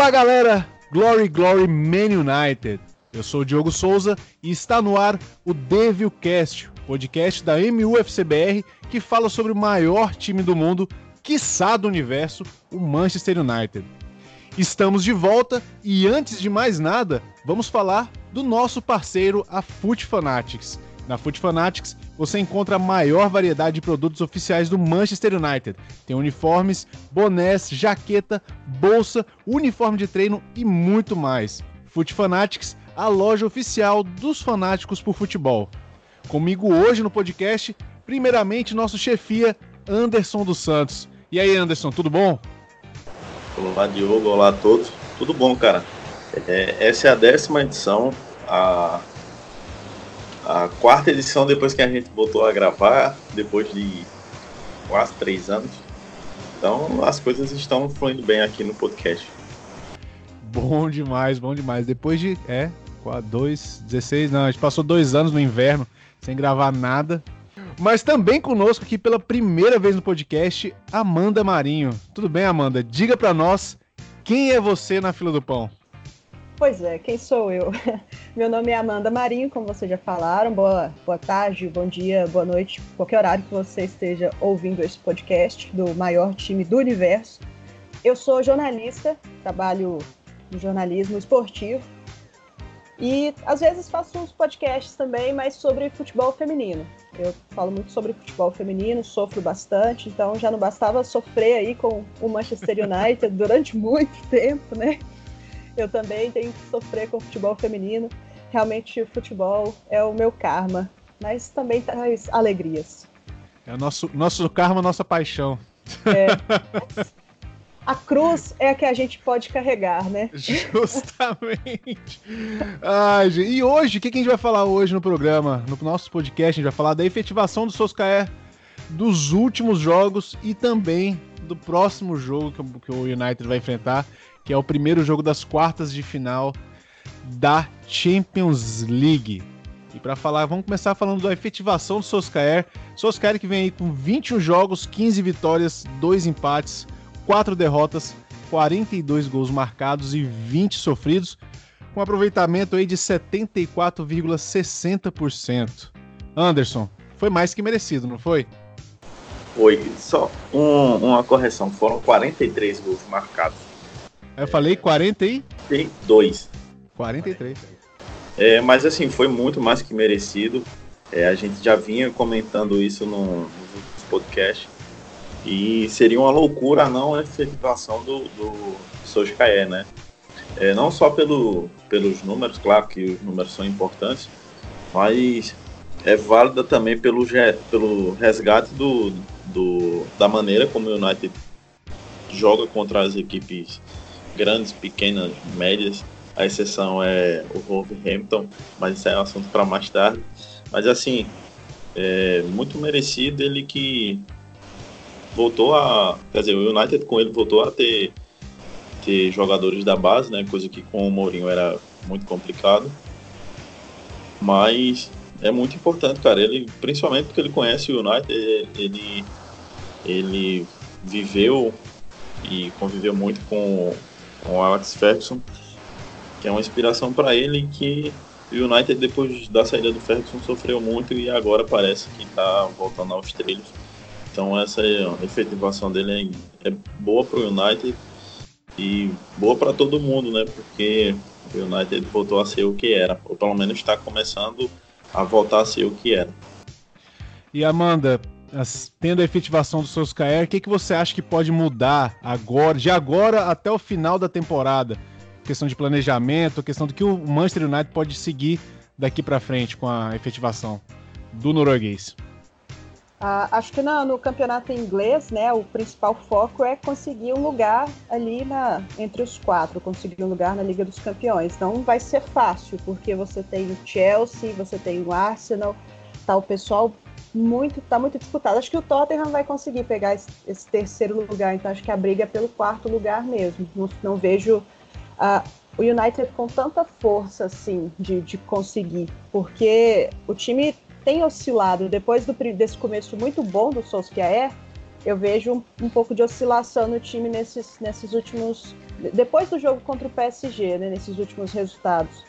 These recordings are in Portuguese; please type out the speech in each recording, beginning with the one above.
Olá, galera! Glory, Glory, Man United! Eu sou o Diogo Souza e está no ar o Devilcast, podcast da MUFCBR que fala sobre o maior time do mundo, quiçá do universo, o Manchester United. Estamos de volta e antes de mais nada, vamos falar do nosso parceiro, a Foot Fanatics. Na Foot Fanatics você encontra a maior variedade de produtos oficiais do Manchester United. Tem uniformes, bonés, jaqueta, bolsa, uniforme de treino e muito mais. Foot Fanatics, a loja oficial dos fanáticos por futebol. Comigo hoje no podcast, primeiramente nosso chefia Anderson dos Santos. E aí, Anderson, tudo bom? Olá, Diogo. Olá a todos. Tudo bom, cara? É, essa é a décima edição, a a quarta edição depois que a gente voltou a gravar, depois de quase três anos. Então as coisas estão fluindo bem aqui no podcast. Bom demais, bom demais. Depois de, é, dois, 16, não, a gente passou dois anos no inverno sem gravar nada. Mas também conosco aqui pela primeira vez no podcast, Amanda Marinho. Tudo bem, Amanda? Diga para nós quem é você na fila do pão. Pois é, quem sou eu? Meu nome é Amanda Marinho, como vocês já falaram. Boa, boa tarde, bom dia, boa noite, qualquer horário que você esteja ouvindo esse podcast do maior time do universo. Eu sou jornalista, trabalho no jornalismo esportivo e às vezes faço uns podcasts também, mas sobre futebol feminino. Eu falo muito sobre futebol feminino, sofro bastante, então já não bastava sofrer aí com o Manchester United durante muito tempo, né? Eu também tenho que sofrer com o futebol feminino. Realmente o futebol é o meu karma, mas também traz alegrias. É o nosso, nosso karma, nossa paixão. É. A cruz é a que a gente pode carregar, né? Justamente. Ai, gente. E hoje, o que a gente vai falar hoje no programa? No nosso podcast, a gente vai falar da efetivação do Soscaé, dos últimos jogos e também do próximo jogo que o United vai enfrentar, que é o primeiro jogo das quartas de final da Champions League. E para falar, vamos começar falando da efetivação do Solskjaer. Solskjaer que vem aí com 21 jogos, 15 vitórias, 2 empates, 4 derrotas, 42 gols marcados e 20 sofridos, com aproveitamento aí de 74,60%. Anderson, foi mais que merecido, não foi? Foi. Só um, uma correção, foram 43 gols marcados eu falei 42. 43. É, mas assim, foi muito mais que merecido. É, a gente já vinha comentando isso no, nos podcasts. E seria uma loucura a não efetivação do, do Sojkaé, né? É, não só pelo, pelos números, claro que os números são importantes, mas é válida também pelo, pelo resgate do, do, da maneira como o United joga contra as equipes grandes, pequenas, médias. A exceção é o Wolverhampton, mas isso é um assunto para mais tarde. Mas assim, é muito merecido ele que voltou a. Quer dizer, o United com ele voltou a ter, ter jogadores da base, né? Coisa que com o Mourinho era muito complicado. Mas é muito importante, cara. Ele, principalmente porque ele conhece o United, ele, ele viveu e conviveu muito com com Alex Ferguson, que é uma inspiração para ele que o United depois da saída do Ferguson sofreu muito e agora parece que está voltando aos trilhos. Então essa efetivação dele é, é boa para o United e boa para todo mundo, né? Porque o United voltou a ser o que era, ou pelo menos está começando a voltar a ser o que era. E Amanda, tendo a efetivação do Solskjaer, o que, que você acha que pode mudar agora, de agora até o final da temporada? Questão de planejamento, questão do que o Manchester United pode seguir daqui para frente com a efetivação do norueguês. Ah, acho que no, no, campeonato inglês, né, o principal foco é conseguir um lugar ali na, entre os quatro, conseguir um lugar na Liga dos Campeões. Não vai ser fácil, porque você tem o Chelsea, você tem o Arsenal, tá o pessoal muito, tá muito disputado. Acho que o Tottenham vai conseguir pegar esse, esse terceiro lugar, então acho que a briga é pelo quarto lugar mesmo. Não, não vejo uh, o United com tanta força assim de, de conseguir, porque o time tem oscilado depois do, desse começo muito bom do Solskjaer. Eu vejo um, um pouco de oscilação no time nesses, nesses últimos depois do jogo contra o PSG, né, nesses últimos resultados,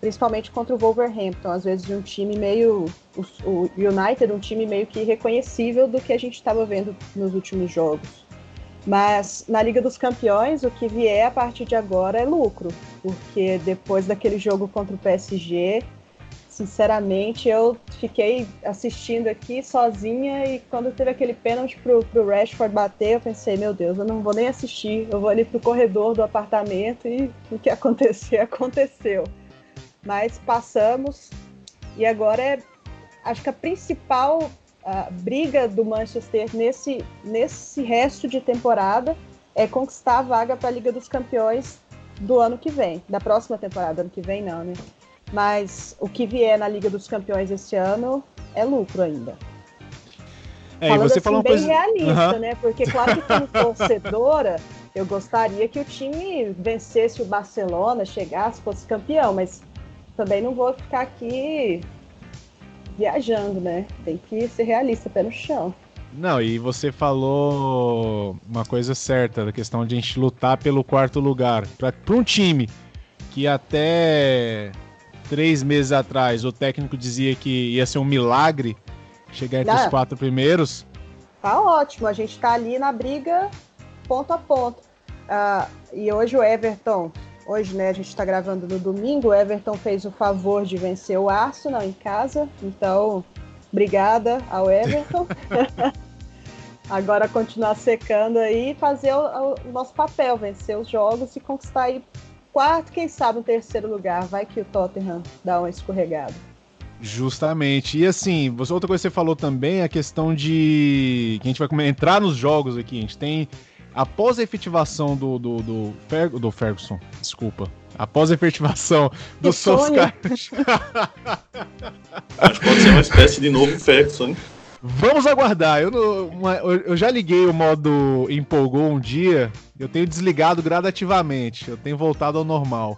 principalmente contra o Wolverhampton, às vezes um time meio o, o United, um time meio que reconhecível do que a gente estava vendo nos últimos jogos. Mas na Liga dos Campeões, o que vier a partir de agora é lucro, porque depois daquele jogo contra o PSG, sinceramente, eu fiquei assistindo aqui sozinha e quando teve aquele pênalti pro, pro Rashford bater, eu pensei, meu Deus, eu não vou nem assistir, eu vou ali pro corredor do apartamento e o que acontecer, aconteceu. Mas passamos e agora é, acho que a principal a briga do Manchester nesse, nesse resto de temporada é conquistar a vaga para a Liga dos Campeões do ano que vem, da próxima temporada, ano que vem não, né? Mas o que vier na Liga dos Campeões esse ano é lucro ainda. É, Falando e você assim, falou uma bem coisa... realista, uhum. né? Porque claro que como torcedora, eu gostaria que o time vencesse o Barcelona, chegasse, fosse campeão, mas também não vou ficar aqui viajando, né? Tem que ser realista, pé no chão. Não, e você falou uma coisa certa, da questão de a gente lutar pelo quarto lugar. Para um time que até três meses atrás o técnico dizia que ia ser um milagre chegar entre Não, os quatro primeiros. Tá ótimo, a gente tá ali na briga ponto a ponto. Uh, e hoje o Everton Hoje, né, a gente está gravando no domingo. O Everton fez o favor de vencer o Arsenal em casa. Então, obrigada ao Everton. Agora continuar secando aí e fazer o, o, nosso papel, vencer os jogos e conquistar aí quarto, quem sabe um terceiro lugar. Vai que o Tottenham dá uma escorregada. Justamente. E assim, você, outra coisa que você falou também é a questão de. que a gente vai entrar nos jogos aqui. A gente tem após a efetivação do, do, do, Fer, do Ferguson, desculpa, após a efetivação do Solskjaer... Acho que pode ser uma espécie de novo Ferguson, Vamos aguardar. Eu, uma, eu, já liguei o modo empolgou um dia. Eu tenho desligado gradativamente. Eu tenho voltado ao normal.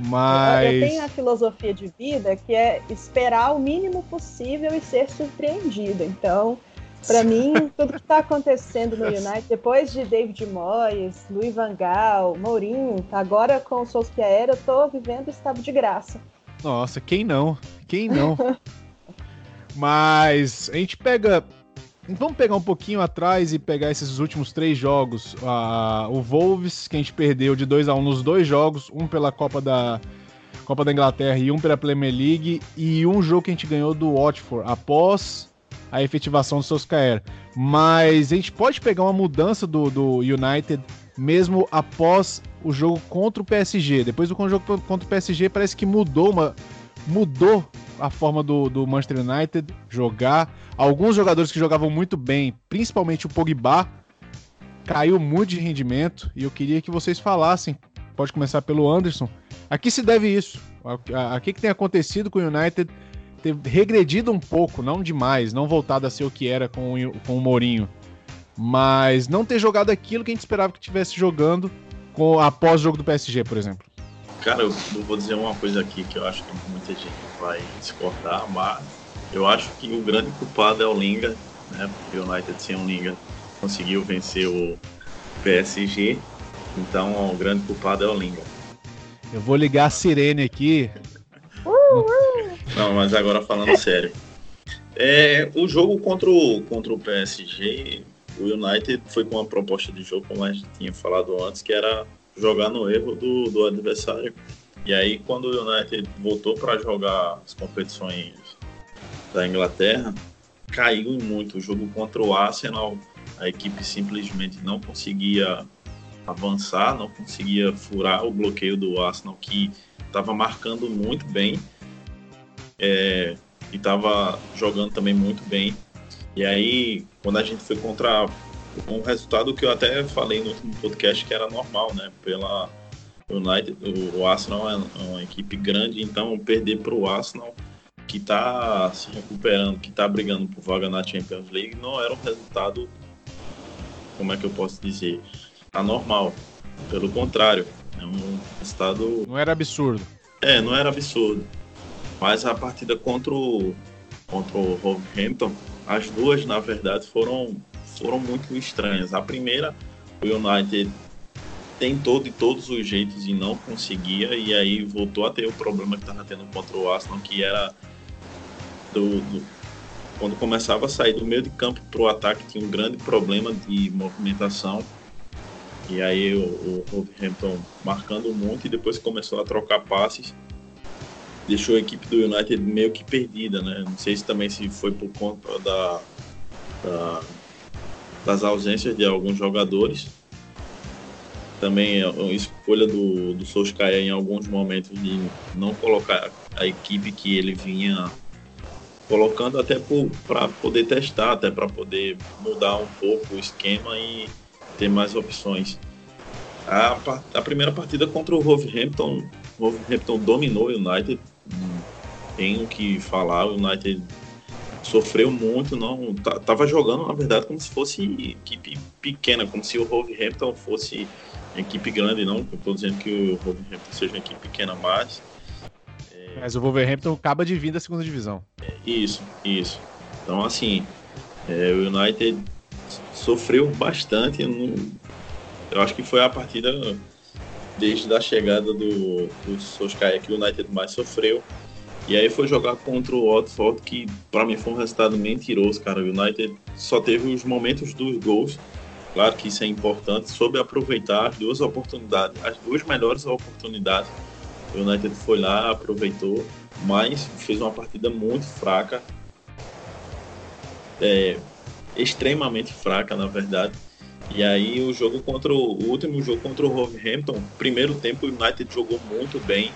Mas. Eu tenho a filosofia de vida que é esperar o mínimo possível e ser surpreendido. Então, para mim, tudo que está acontecendo no United, depois de David Moyes, Luiz Van Gaal, Mourinho, agora com o Solskjaer, eu tô vivendo estado de graça. Nossa, quem não? Quem não? Mas a gente pega. Vamos pegar um pouquinho atrás e pegar esses últimos três jogos. Uh, o Wolves, que a gente perdeu de 2 a 1 um nos dois jogos, um pela Copa da, Copa da Inglaterra e um pela Premier League, e um jogo que a gente ganhou do Watford após a efetivação do Solskjaer. Mas a gente pode pegar uma mudança do, do United mesmo após o jogo contra o PSG. Depois do jogo contra o PSG parece que mudou uma mudou a forma do, do Manchester United jogar. Alguns jogadores que jogavam muito bem, principalmente o Pogba, caiu muito de rendimento e eu queria que vocês falassem. Pode começar pelo Anderson. A que se deve isso? A, a, a que, que tem acontecido com o United ter regredido um pouco, não demais, não voltado a ser o que era com, o, com o Mourinho, mas não ter jogado aquilo que a gente esperava que tivesse jogando com, após o jogo do PSG, por exemplo. Cara, eu vou dizer uma coisa aqui que eu acho que muita gente vai discordar, mas eu acho que o grande culpado é o Linga, né? Porque o United sem o Linga conseguiu vencer o PSG, então o grande culpado é o Linga. Eu vou ligar a sirene aqui. Não, mas agora falando sério. É, o jogo contra o, contra o PSG, o United foi com uma proposta de jogo, como a gente tinha falado antes, que era jogar no erro do, do adversário. E aí, quando o United voltou para jogar as competições da Inglaterra, caiu muito. O jogo contra o Arsenal, a equipe simplesmente não conseguia avançar, não conseguia furar o bloqueio do Arsenal, que estava marcando muito bem é, e estava jogando também muito bem. E aí, quando a gente foi contra um resultado que eu até falei no último podcast que era normal, né? Pela United, o Arsenal é uma equipe grande, então perder para o Arsenal que está se recuperando, que está brigando por vaga na Champions League, não era um resultado, como é que eu posso dizer, anormal. Pelo contrário, é um resultado. Não era absurdo. É, não era absurdo. Mas a partida contra o, contra o Wolverhampton, as duas, na verdade, foram, foram muito estranhas. A primeira, o United tentou de todos os jeitos e não conseguia, e aí voltou a ter o problema que estava tendo contra o Arsenal, que era do, do, quando começava a sair do meio de campo para o ataque, tinha um grande problema de movimentação. E aí o, o Wolverhampton marcando muito e depois começou a trocar passes, deixou a equipe do United meio que perdida, né? Não sei se também se foi por conta da, da das ausências de alguns jogadores também a escolha do, do Solskjaer em alguns momentos de não colocar a equipe que ele vinha colocando até para poder testar, até para poder mudar um pouco o esquema e ter mais opções. A, a primeira partida contra o Wolverhampton, o Wolverhampton dominou o United, tem o que falar, o United sofreu muito, não tava jogando na verdade como se fosse equipe pequena, como se o Wolverhampton fosse equipe grande, não. Estou dizendo que o Wolverhampton seja uma equipe pequena, mas. É... Mas o Wolverhampton acaba de vir da segunda divisão. É, isso, isso. Então, assim, é, o United sofreu bastante. No... Eu acho que foi a partida desde a chegada do, do Solskjaer que o United mais sofreu. E aí foi jogar contra o Watford, que para mim foi um resultado mentiroso, cara. O United só teve os momentos dos gols Claro que isso é importante, soube aproveitar as duas oportunidades, as duas melhores oportunidades. O United foi lá, aproveitou, mas fez uma partida muito fraca, é, extremamente fraca, na verdade. E aí o jogo contra o, o, último jogo contra o Wolverhampton, primeiro tempo o United jogou muito bem,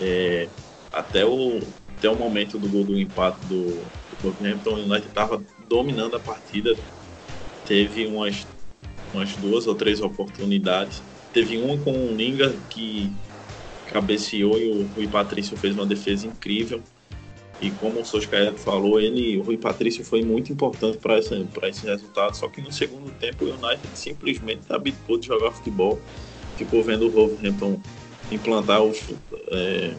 é, até o até o momento do gol do empate do, do Wolverhampton, o United estava dominando a partida, teve umas umas duas ou três oportunidades. Teve uma com o Ninga que cabeceou e o Rui Patrício fez uma defesa incrível. E como o Soscaia falou, ele, o Rui Patrício foi muito importante para esse, esse resultado. Só que no segundo tempo o United simplesmente abdicou de jogar futebol. Ficou vendo o Wolverhampton implantar o, é,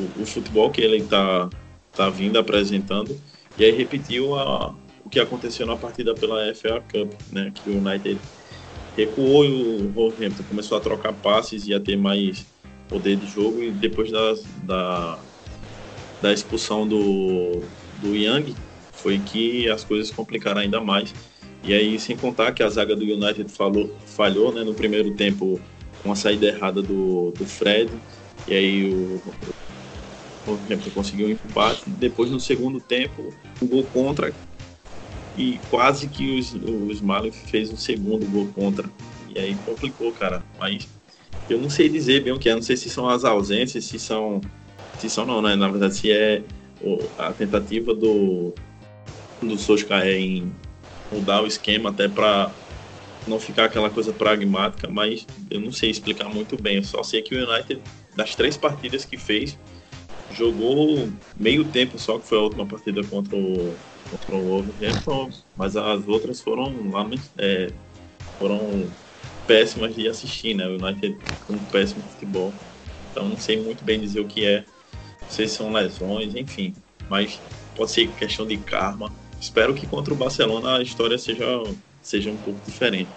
o, o, futebol que ele está tá vindo apresentando. E aí repetiu a, o que aconteceu na partida pela FA Cup, né, que o United recuou e o Wolverhampton começou a trocar passes e a ter mais poder de jogo e depois da, da, da expulsão do, do Young foi que as coisas complicaram ainda mais. E aí, sem contar que a zaga do United falou, falhou né, no primeiro tempo com a saída errada do, do Fred, e aí o, o Wolverhampton conseguiu um empate. Depois, no segundo tempo, um gol contra e quase que os, o Smiley fez um segundo gol contra. E aí complicou, cara. Mas eu não sei dizer bem o que é, não sei se são as ausências, se são. São não, né? Na verdade, se é a tentativa do, do Solskjaer em mudar o esquema até para não ficar aquela coisa pragmática, mas eu não sei explicar muito bem. Eu só sei que o United, das três partidas que fez, jogou meio tempo só, que foi a última partida contra o, contra o Wolverhampton, mas as outras foram, é, foram péssimas de assistir, né? O United com um péssimo futebol. Então não sei muito bem dizer o que é. Não sei se são lesões, enfim. Mas pode ser questão de karma. Espero que contra o Barcelona a história seja, seja um pouco diferente.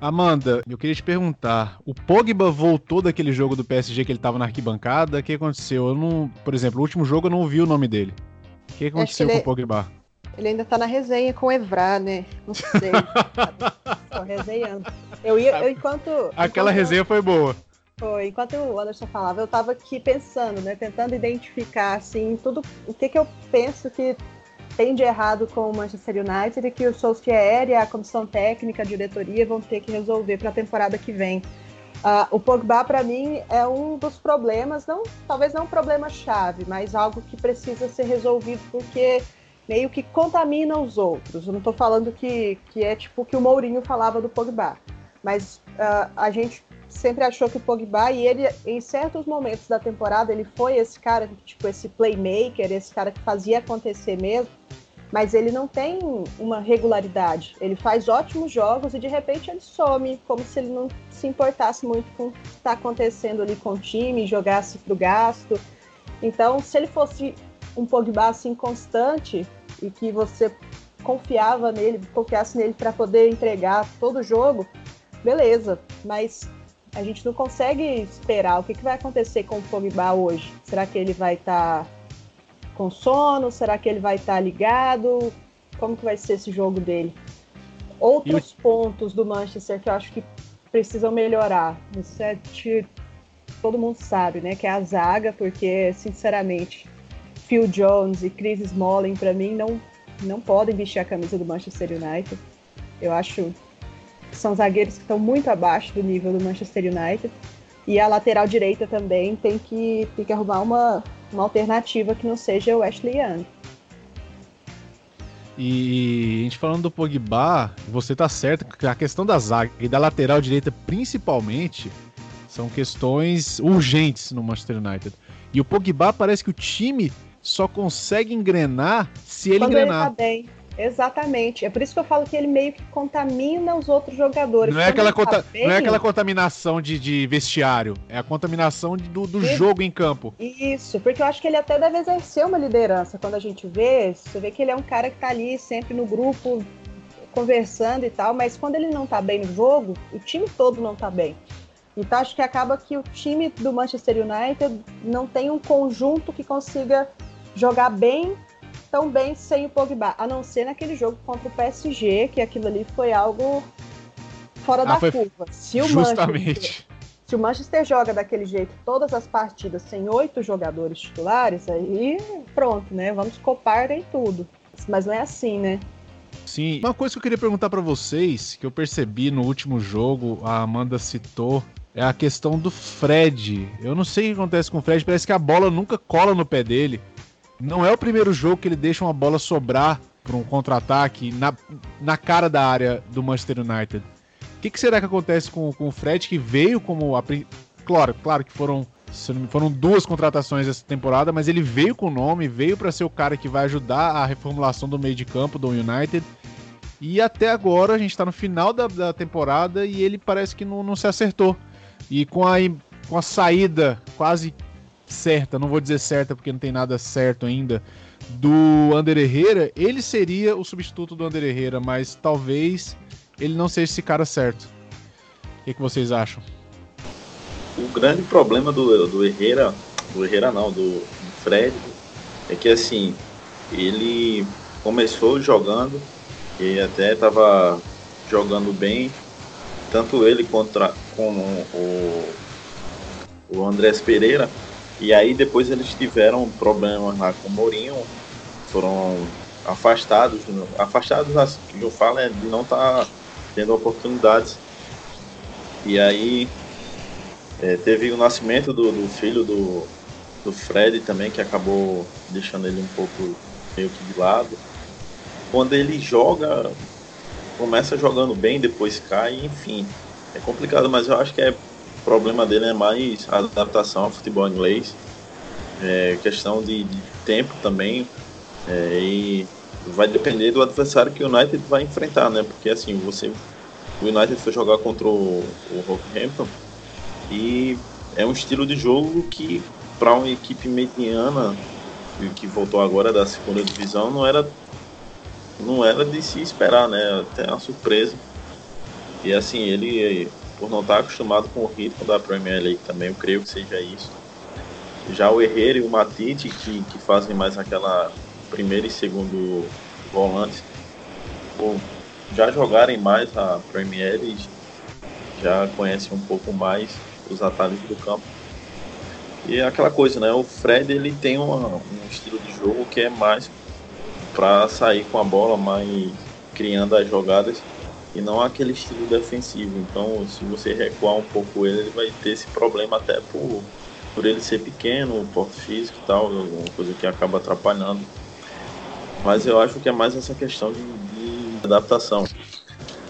Amanda, eu queria te perguntar, o Pogba voltou daquele jogo do PSG que ele estava na arquibancada? O que aconteceu? Eu não, por exemplo, o último jogo eu não vi o nome dele. O que aconteceu com o Pogba? Ele ainda tá na resenha com o Evra, né? Não sei. Tô resenhando. Eu ia, eu, enquanto. Aquela enquanto, resenha foi boa. Foi. Enquanto o Anderson falava, eu tava aqui pensando, né? Tentando identificar, assim, tudo. O que que eu penso que tem de errado com o Manchester United e que o Solskjaer e a comissão técnica, a diretoria vão ter que resolver para a temporada que vem. Uh, o Pogba, para mim, é um dos problemas, não, talvez não um problema chave, mas algo que precisa ser resolvido porque meio que contamina os outros. Eu não estou falando que, que é tipo o que o Mourinho falava do Pogba, mas uh, a gente sempre achou que o Pogba, e ele, em certos momentos da temporada, ele foi esse cara, tipo, esse playmaker, esse cara que fazia acontecer mesmo, mas ele não tem uma regularidade. Ele faz ótimos jogos e de repente ele some, como se ele não se importasse muito com o que está acontecendo ali com o time, jogasse para o gasto. Então, se ele fosse um Pogba assim constante e que você confiava nele, confiasse nele para poder entregar todo o jogo, beleza, mas a gente não consegue esperar o que, que vai acontecer com o Pogba hoje. Será que ele vai estar tá com sono? Será que ele vai estar tá ligado? Como que vai ser esse jogo dele? Outros pontos do Manchester que eu acho que precisam melhorar. Isso é de, todo mundo sabe, né? Que é a zaga, porque, sinceramente, Phil Jones e Chris Smalling, para mim, não, não podem vestir a camisa do Manchester United. Eu acho que são zagueiros que estão muito abaixo do nível do Manchester United. E a lateral direita também tem que, tem que arrumar uma, uma alternativa que não seja o Ashley Young. E a gente falando do Pogba, você tá certo que a questão da zaga e da lateral direita principalmente são questões urgentes no Manchester United. E o Pogba parece que o time só consegue engrenar se ele Quando engrenar. Ele tá bem. Exatamente. É por isso que eu falo que ele meio que contamina os outros jogadores. Não é, aquela, tá bem... não é aquela contaminação de, de, vestiário, é a contaminação do, do jogo em campo. Isso, porque eu acho que ele até deve exercer uma liderança. Quando a gente vê, você vê que ele é um cara que tá ali sempre no grupo, conversando e tal, mas quando ele não tá bem no jogo, o time todo não tá bem. Então acho que acaba que o time do Manchester United não tem um conjunto que consiga jogar bem tão bem sem o Pogba, a não ser naquele jogo contra o PSG, que aquilo ali foi algo fora ah, da curva. Se o justamente. Manchester, se o Manchester joga daquele jeito todas as partidas sem oito jogadores titulares, aí pronto, né? Vamos copar em tudo. Mas não é assim, né? Sim. Uma coisa que eu queria perguntar para vocês, que eu percebi no último jogo, a Amanda citou, é a questão do Fred. Eu não sei o que acontece com o Fred, parece que a bola nunca cola no pé dele. Não é o primeiro jogo que ele deixa uma bola sobrar para um contra-ataque na, na cara da área do Manchester United. O que, que, será que acontece com, com o Fred, que veio como. A, claro, claro que foram, foram duas contratações essa temporada, mas ele veio com o nome, veio para ser o cara que vai ajudar a reformulação do meio de campo do United. E até agora a gente está no final da, da, temporada e ele parece que não, não se acertou. E com a, com a saída quase certa, não vou dizer certa porque não tem nada certo ainda, do Ander Herrera, ele seria o substituto do Ander Herrera, mas talvez ele não seja esse cara certo. O que, que vocês acham? O grande problema do, do Herrera, do Herrera não, do, Fred, é que assim, ele começou jogando e até estava jogando bem, tanto ele contra com o, o Andrés Pereira, e aí depois eles tiveram problemas lá com o Mourinho, foram afastados, afastados assim, que eu falo é de não estar tá tendo oportunidades. E aí é, teve o nascimento do, do, filho do, do Fred também, que acabou deixando ele um pouco meio que de lado. Quando ele joga, começa jogando bem, depois cai, enfim. É complicado, mas eu acho que é problema dele é mais a adaptação ao futebol inglês, é, questão de, de, tempo também, é, e vai depender do adversário que o United vai enfrentar, né? Porque assim, você, o United foi jogar contra o, o Rockhampton e é um estilo de jogo que para uma equipe mediana que voltou agora da segunda divisão não era não era de se esperar, né? Até uma surpresa. E assim, ele por não estar acostumado com o ritmo da Premier League também, eu creio que seja isso. Já o Herrera e o Matite, que, que fazem mais aquela primeiro e segundo volante, já jogarem mais a Premier League, já conhecem um pouco mais os atalhos do campo. E é aquela coisa, né? O Fred ele tem uma, um estilo de jogo que é mais para sair com a bola, mais criando as jogadas e não aquele estilo defensivo. Então, se você recuar um pouco ele, ele vai ter esse problema até por, por ele ser pequeno, porte físico e tal, alguma coisa que acaba atrapalhando. Mas eu acho que é mais essa questão de, de adaptação.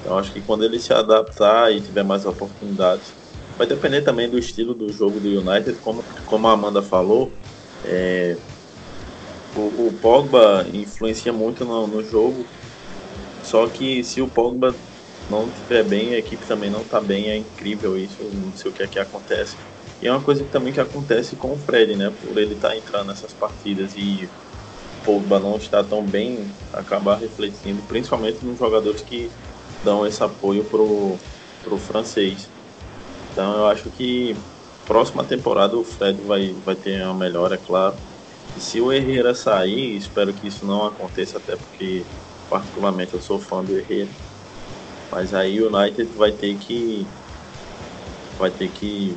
Eu acho que quando ele se adaptar e tiver mais oportunidades, vai depender também do estilo do jogo do United, como, como a Amanda falou. É, o, o, Pogba influencia muito no, no jogo, só que se o Pogba não estiver bem, a equipe também não está bem, é incrível isso, não sei o que é que acontece. E é uma coisa que também que acontece com o Fred, né? Por ele estar tá entrando nessas partidas e o Pogba não estar tão bem, acabar refletindo, principalmente nos jogadores que dão esse apoio pro, pro francês. Então eu acho que próxima temporada o Fred vai, vai ter uma melhora, é claro. E se o Herrera sair, espero que isso não aconteça, até porque particularmente eu sou fã do Herrera. Mas aí o United vai ter que vai ter que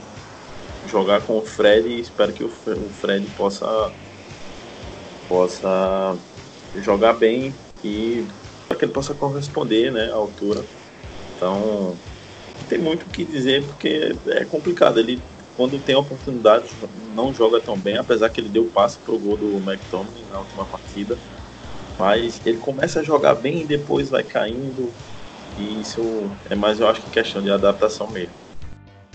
jogar com o Fred e espero que o Fred possa possa jogar bem e para que ele possa corresponder né, à altura. Então, tem muito o que dizer porque é complicado. Ele, quando tem oportunidade, não joga tão bem, apesar que ele deu passe pro gol do McTominay na última partida. Mas ele começa a jogar bem e depois vai caindo. E isso é mais, eu acho que questão de adaptação mesmo.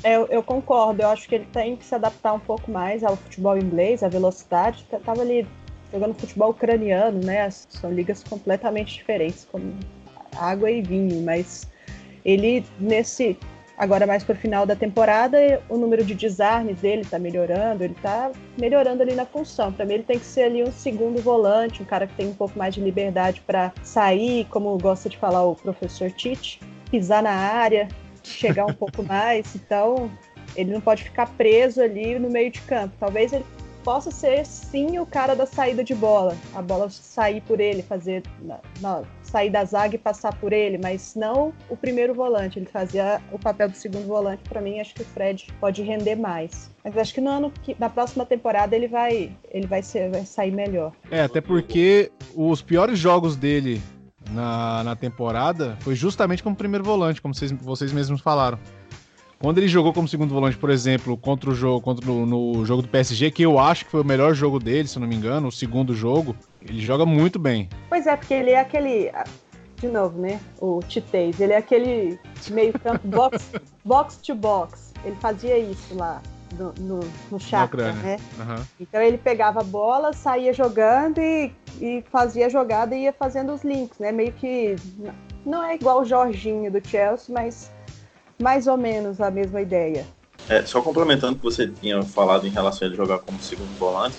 Eu, eu, concordo, eu acho que ele tem que se adaptar um pouco mais ao futebol inglês, à velocidade. Tava ali jogando futebol ucraniano, né? São ligas completamente diferentes, como água e vinho, mas ele nesse agora mais para o final da temporada o número de desarmes dele está melhorando, ele está melhorando ali na função. Para mim ele tem que ser ali um segundo volante, um cara que tem um pouco mais de liberdade para sair, como gosta de falar o professor Tite, pisar na área, chegar um pouco mais. Então ele não pode ficar preso ali no meio de campo. Talvez ele possa ser sim o cara da saída de bola, a bola sair por ele, fazer sair da zaga e passar por ele, mas não o primeiro volante. Ele fazia o papel do segundo volante. Para mim, acho que o Fred pode render mais. Mas acho que no ano que na próxima temporada ele vai ele vai ser vai sair melhor. É até porque os piores jogos dele na, na temporada foi justamente como primeiro volante, como vocês, vocês mesmos falaram. Quando ele jogou como segundo volante, por exemplo, contra o jogo, contra no, no, jogo do PSG, que eu acho que foi o melhor jogo dele, se não me engano, o segundo jogo, ele joga muito bem. Pois é, porque ele é aquele. De novo, né? O Titez, ele é aquele meio-campo box, box to box. Ele fazia isso lá no, no, no Shakhtar, né? Uhum. Então ele pegava a bola, saía jogando e, e fazia a jogada e ia fazendo os links, né? Meio que não é igual o Jorginho do Chelsea, mas mais ou menos a mesma ideia. É, só complementando o que você tinha falado em relação a ele jogar como segundo volante,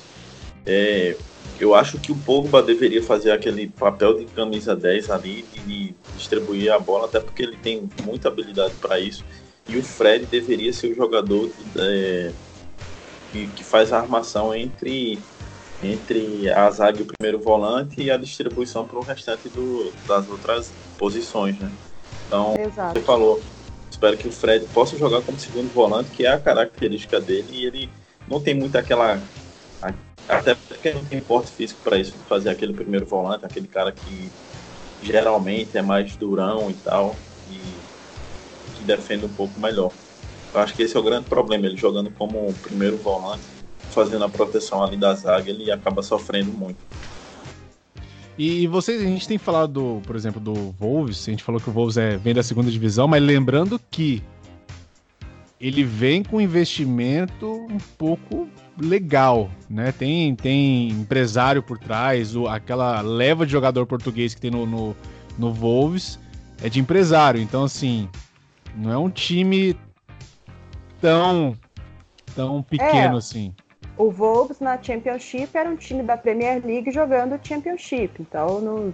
é, eu acho que o Pogba deveria fazer aquele papel de camisa 10 ali e distribuir a bola, até porque ele tem muita habilidade para isso. E o Fred deveria ser o jogador é, que, que, faz a armação entre, entre a zaga e o primeiro volante e a distribuição para o restante do, das outras posições. Né? Então, Exato. você falou, Espero que o Fred possa jogar como segundo volante, que é a característica dele, e ele não tem muito aquela. Até porque não tem porte físico para isso, fazer aquele primeiro volante, aquele cara que geralmente é mais durão e tal, e que defende um pouco melhor. Eu acho que esse é o grande problema, ele jogando como primeiro volante, fazendo a proteção ali da zaga, ele acaba sofrendo muito. E vocês, a gente tem falado, do, por exemplo, do Wolves, a gente falou que o Wolves é, vem da segunda divisão, mas lembrando que ele vem com investimento um pouco legal, né? Tem, tem empresário por trás, o, aquela leva de jogador português que tem no, no, no Wolves é de empresário. Então, assim, não é um time tão, tão pequeno é. assim o Wolves na Championship era um time da Premier League jogando Championship. Então, no,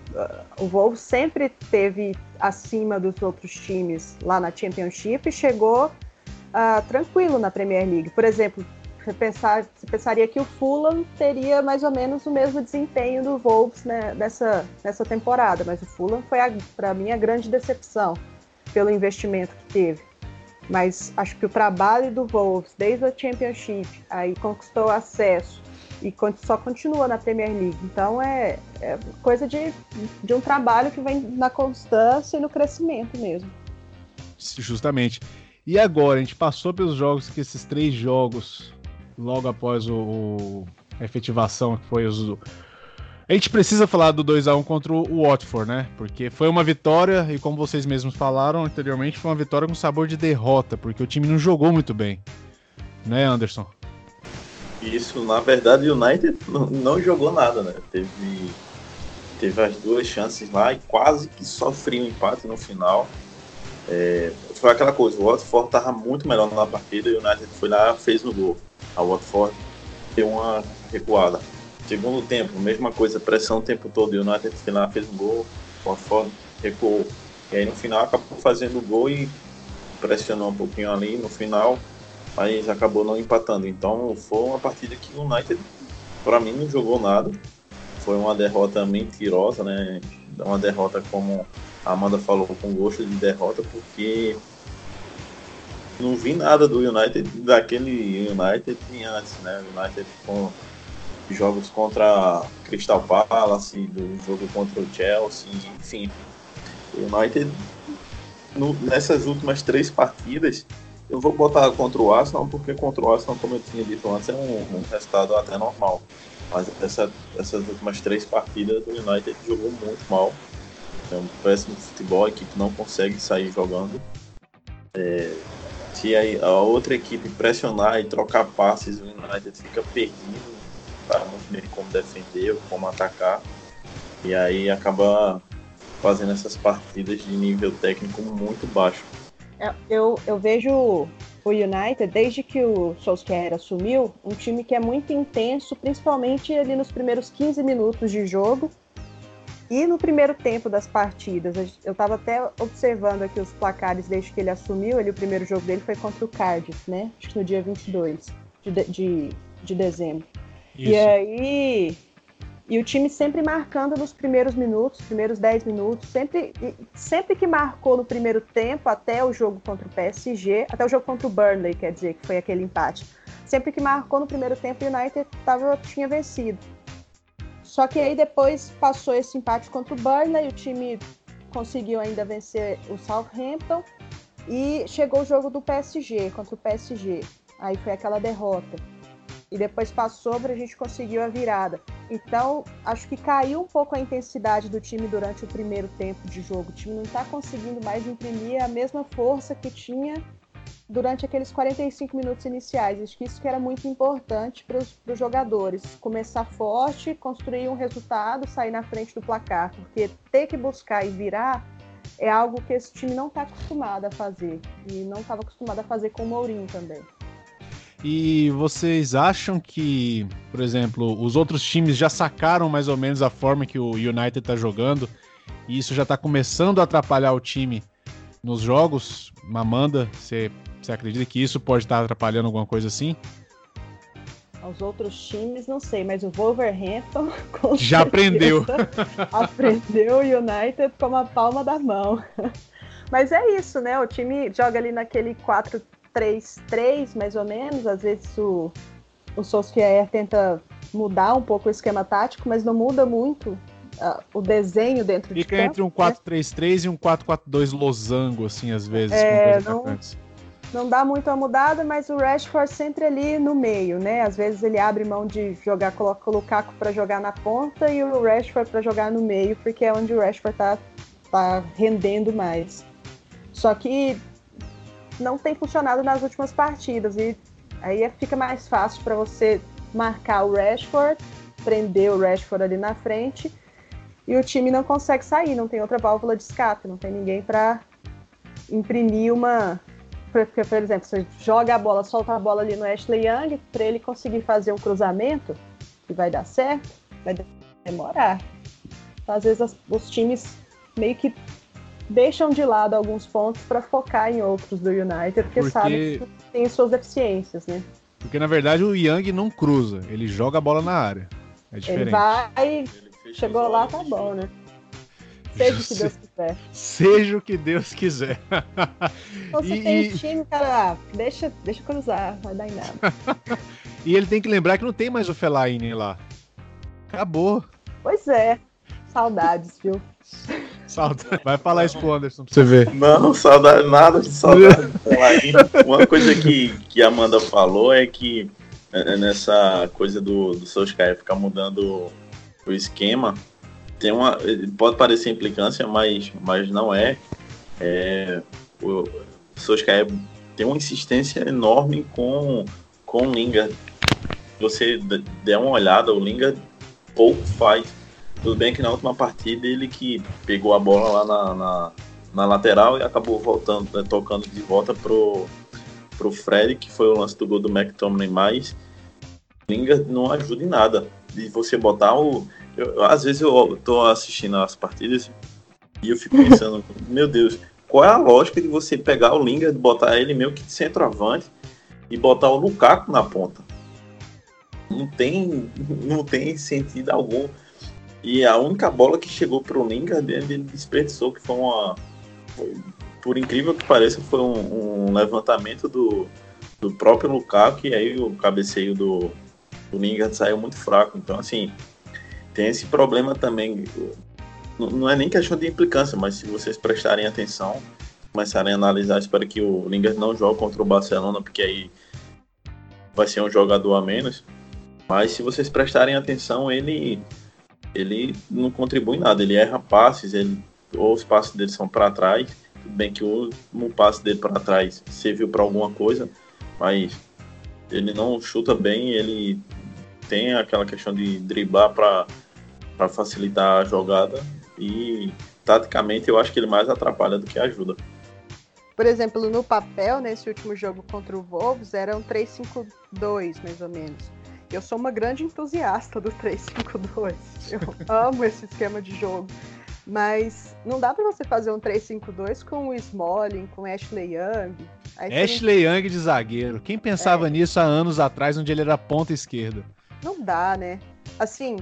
o Wolves sempre teve acima dos outros times lá na Championship e chegou uh, tranquilo na Premier League. Por exemplo, você, pensar, você pensaria que o Fulham teria mais ou menos o mesmo desempenho do Wolves né, nessa, nessa temporada, mas o Fulham foi, para mim, a grande decepção pelo investimento que teve mas acho que o trabalho do Wolves desde a Championship, aí conquistou acesso e só continua na Premier League. Então é, é coisa de, de um trabalho que vem na constância e no crescimento mesmo. Justamente. E agora, a gente passou pelos jogos, que esses três jogos, logo após o, o a efetivação, que foi os, a gente precisa falar do 2 a 1 contra o Watford, né? Porque foi uma vitória e como vocês mesmos falaram anteriormente, foi uma vitória com sabor de derrota, porque o time não jogou muito bem. Né, Anderson? Isso, na verdade, o United não, jogou nada, né? Teve teve as duas chances lá e quase que sofreu um empate no final. É, foi aquela coisa, o Watford estava muito melhor na partida e o United foi lá fez o gol. A Watford deu uma recuada. Segundo tempo, mesma coisa, pressão o tempo todo. E o United final fez um gol, Watford recuou. E aí no final acabou fazendo o gol e pressionou um pouquinho ali no final, mas acabou não empatando. Então foi uma partida que o United, para mim, não jogou nada. Foi uma derrota mentirosa, né? Uma derrota como a Amanda falou, com gosto de derrota, porque não vi nada do United, daquele United antes, né? United com jogos contra Crystal Palace, do jogo contra o Chelsea, enfim. O United, no, nessas últimas três partidas, eu vou botar contra o Arsenal, porque contra o Arsenal, como eu tinha dito antes, é um, um resultado até normal. Mas essa, essas últimas três partidas, o United jogou muito mal. É um péssimo futebol, a equipe não consegue sair jogando. É, se a, a, outra equipe pressionar e trocar passes, o United fica perdido sabe muito bem como defender, como atacar. E aí acaba fazendo essas partidas de nível técnico muito baixo. É, eu, eu vejo o United, desde que o Solskjaer assumiu, um time que é muito intenso, principalmente ali nos primeiros 15 minutos de jogo e no primeiro tempo das partidas. Eu estava até observando aqui os placares desde que ele assumiu. Ele, o primeiro jogo dele foi contra o Cardiff, né? Acho que no dia 22 de, de, de dezembro. Isso. E aí. E o time sempre marcando nos primeiros minutos, primeiros 10 minutos, sempre, sempre que marcou no primeiro tempo, até o jogo contra o PSG, até o jogo contra o Burnley, quer dizer, que foi aquele empate. Sempre que marcou no primeiro tempo, o United tava, tinha vencido. Só que aí depois passou esse empate contra o Burnley, o time conseguiu ainda vencer o Southampton e chegou o jogo do PSG contra o PSG. Aí foi aquela derrota e depois passou para a gente conseguir a virada. Então, acho que caiu um pouco a intensidade do time durante o primeiro tempo de jogo. O time não está conseguindo mais imprimir a mesma força que tinha durante aqueles 45 minutos iniciais. Acho que isso que era muito importante para os jogadores. Começar forte, construir um resultado, sair na frente do placar. Porque ter que buscar e virar é algo que esse time não está acostumado a fazer. E não estava acostumado a fazer com o Mourinho também. E vocês acham que, por exemplo, os outros times já sacaram mais ou menos a forma que o United está jogando e isso já está começando a atrapalhar o time nos jogos? Amanda, você, você acredita que isso pode estar tá atrapalhando alguma coisa assim? Os outros times, não sei, mas o Wolverhampton já aprendeu. aprendeu o United com a palma da mão. Mas é isso, né? O time joga ali naquele 4 3-3, mais ou menos. Às vezes o, o Solskjaer tenta mudar um pouco o esquema tático, mas não muda muito uh, o desenho dentro Fica de campo. Fica entre um 4-3-3 né? e um 4-4-2 losango, assim, às vezes. É, não, não dá muito a mudada, mas o Rashford sempre ali no meio, né? Às vezes ele abre mão de jogar, coloca o Lukaku para jogar na ponta e o Rashford para jogar no meio, porque é onde o Rashford tá, tá rendendo mais. Só que não tem funcionado nas últimas partidas. E aí fica mais fácil para você marcar o Rashford, prender o Rashford ali na frente, e o time não consegue sair, não tem outra válvula de escape, não tem ninguém para imprimir uma. Porque, por exemplo, você joga a bola, solta a bola ali no Ashley Young, para ele conseguir fazer um cruzamento, que vai dar certo, vai demorar. Então, às vezes, os times meio que deixam de lado alguns pontos para focar em outros do United, porque, porque... sabem que tem suas deficiências, né? Porque na verdade o Young não cruza, ele joga a bola na área. É diferente. Ele vai, chegou lá, tá bom, né? Seja o que Deus quiser. Seja o que Deus quiser. Então, você e, tem e... time, cara, deixa, deixa cruzar, vai dar em nada. e ele tem que lembrar que não tem mais o Fellaini lá. Acabou. Pois é. Saudades, viu? Saudade. Vai falar isso pro Anderson pra você ver. Não, saudade, nada de saudade. Uma coisa que, que a Amanda falou é que é, é nessa coisa do, do Solskjaer ficar mudando o esquema, tem uma, pode parecer implicância, mas, mas não é. é o Solskjaer tem uma insistência enorme com, com o Lingard. Se você der uma olhada, o Lingard pouco faz tudo bem que na última partida ele que pegou a bola lá na, na, na lateral e acabou voltando, né, tocando de volta pro, pro Fred, que foi o lance do gol do McTominay, mas Lingard não ajuda em nada. De você botar o. Eu, às vezes eu tô assistindo as partidas e eu fico pensando, meu Deus, qual é a lógica de você pegar o Lingard, botar ele meio que de centroavante e botar o Lukaku na ponta? Não tem, não tem sentido algum. E a única bola que chegou pro Lingard, ele desperdiçou, que foi uma. Foi, por incrível que pareça, foi um, um, levantamento do, do próprio Lukaku, e aí o cabeceio do, do Lingard saiu muito fraco. Então, assim, tem esse problema também não é nem questão de implicância, mas se vocês prestarem atenção, começarem a analisar, espero que o Lingard não jogue contra o Barcelona, porque aí vai ser um jogador a menos. Mas se vocês prestarem atenção, ele ele não contribui nada, ele erra passes, ele ou os passes dele são para trás, tudo bem que o último passe dele para trás serviu para alguma coisa, mas ele não chuta bem, ele tem aquela questão de driblar para facilitar a jogada e taticamente eu acho que ele mais atrapalha do que ajuda. Por exemplo, no papel, nesse último jogo contra o Wolves, era um 3-5-2, mais ou menos. Eu sou uma grande entusiasta do 3-5-2. Eu amo esse esquema de jogo. Mas não dá para você fazer um 3-5-2 com o Smalling, com o Ashley Young. Ashley Young de zagueiro. Quem pensava é. nisso há anos atrás, onde ele era ponta esquerda? Não dá, né? Assim,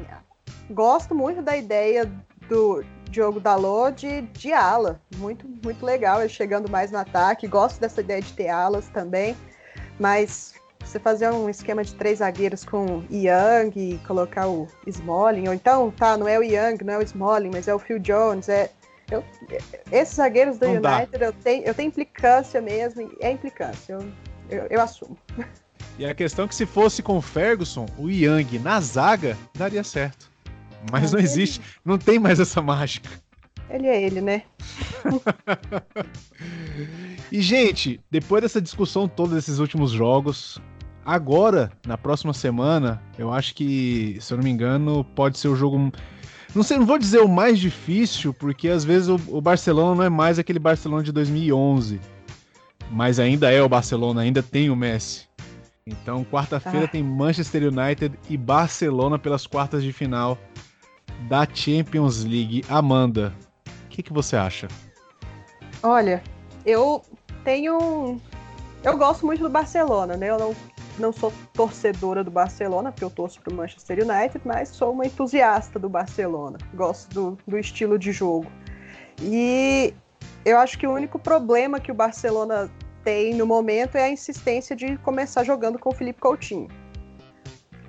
gosto muito da ideia do Diogo Dalot de, de ala. Muito, muito legal, ele chegando mais no ataque. Gosto dessa ideia de ter alas também. Mas você fazer um esquema de três zagueiros com Young e colocar o Smalling, ou então, tá, não é o Young, não é o Smalling, mas é o Phil Jones, é. Eu, esses zagueiros do não United eu tenho, eu tenho implicância mesmo, é implicância, eu, eu, eu assumo. E a questão é que se fosse com o Ferguson, o Young na zaga, daria certo. Mas não, não existe, ele... não tem mais essa mágica. Ele é ele, né? e, gente, depois dessa discussão toda desses últimos jogos, agora, na próxima semana, eu acho que, se eu não me engano, pode ser o jogo. Não sei, não vou dizer o mais difícil, porque às vezes o, o Barcelona não é mais aquele Barcelona de 2011. Mas ainda é o Barcelona, ainda tem o Messi. Então, quarta-feira ah. tem Manchester United e Barcelona pelas quartas de final da Champions League. Amanda, o que, que você acha? Olha, eu tenho. Eu gosto muito do Barcelona, né? Eu não, não sou torcedora do Barcelona, porque eu torço para o Manchester United, mas sou uma entusiasta do Barcelona. Gosto do, do estilo de jogo. E eu acho que o único problema que o Barcelona tem no momento é a insistência de começar jogando com o Felipe Coutinho.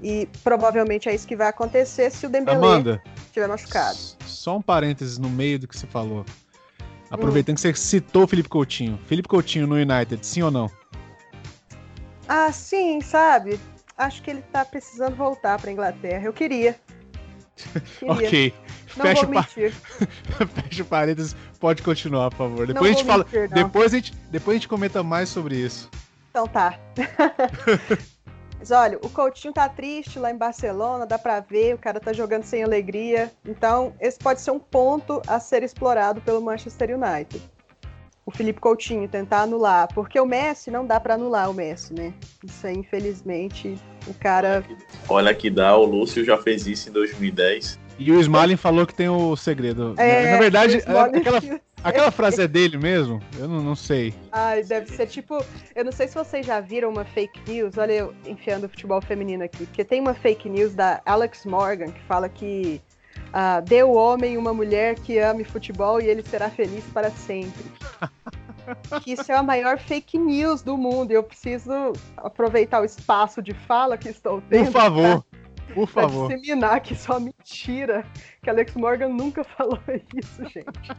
E provavelmente é isso que vai acontecer se o Dembélé Amanda, estiver machucado. Só um parênteses no meio do que você falou. Aproveitando hum. que você citou o Felipe Coutinho. Felipe Coutinho no United, sim ou não? Ah, sim, sabe? Acho que ele tá precisando voltar pra Inglaterra. Eu queria. queria. ok. Não Fecha, vou mentir. Fecha o parênteses. Pode continuar, por favor. Depois a gente fala. Mentir, depois, a gente, depois a gente comenta mais sobre isso. Então tá. Mas olha, o Coutinho tá triste lá em Barcelona, dá para ver, o cara tá jogando sem alegria. Então, esse pode ser um ponto a ser explorado pelo Manchester United. O Felipe Coutinho tentar anular, porque o Messi não dá para anular o Messi, né? Isso aí, infelizmente, o cara. Olha que dá, o Lúcio já fez isso em 2010. E o Smalling falou que tem o segredo. É, Na verdade, aquela, Aquela frase é dele mesmo? Eu não, não sei. Ai, deve ser tipo. Eu não sei se vocês já viram uma fake news. Olha, eu enfiando o futebol feminino aqui. Porque tem uma fake news da Alex Morgan que fala que uh, dê o homem uma mulher que ame futebol e ele será feliz para sempre. que isso é a maior fake news do mundo. E eu preciso aproveitar o espaço de fala que estou tendo. Por favor. Por favor. Pra disseminar que só mentira. Que Alex Morgan nunca falou isso, gente.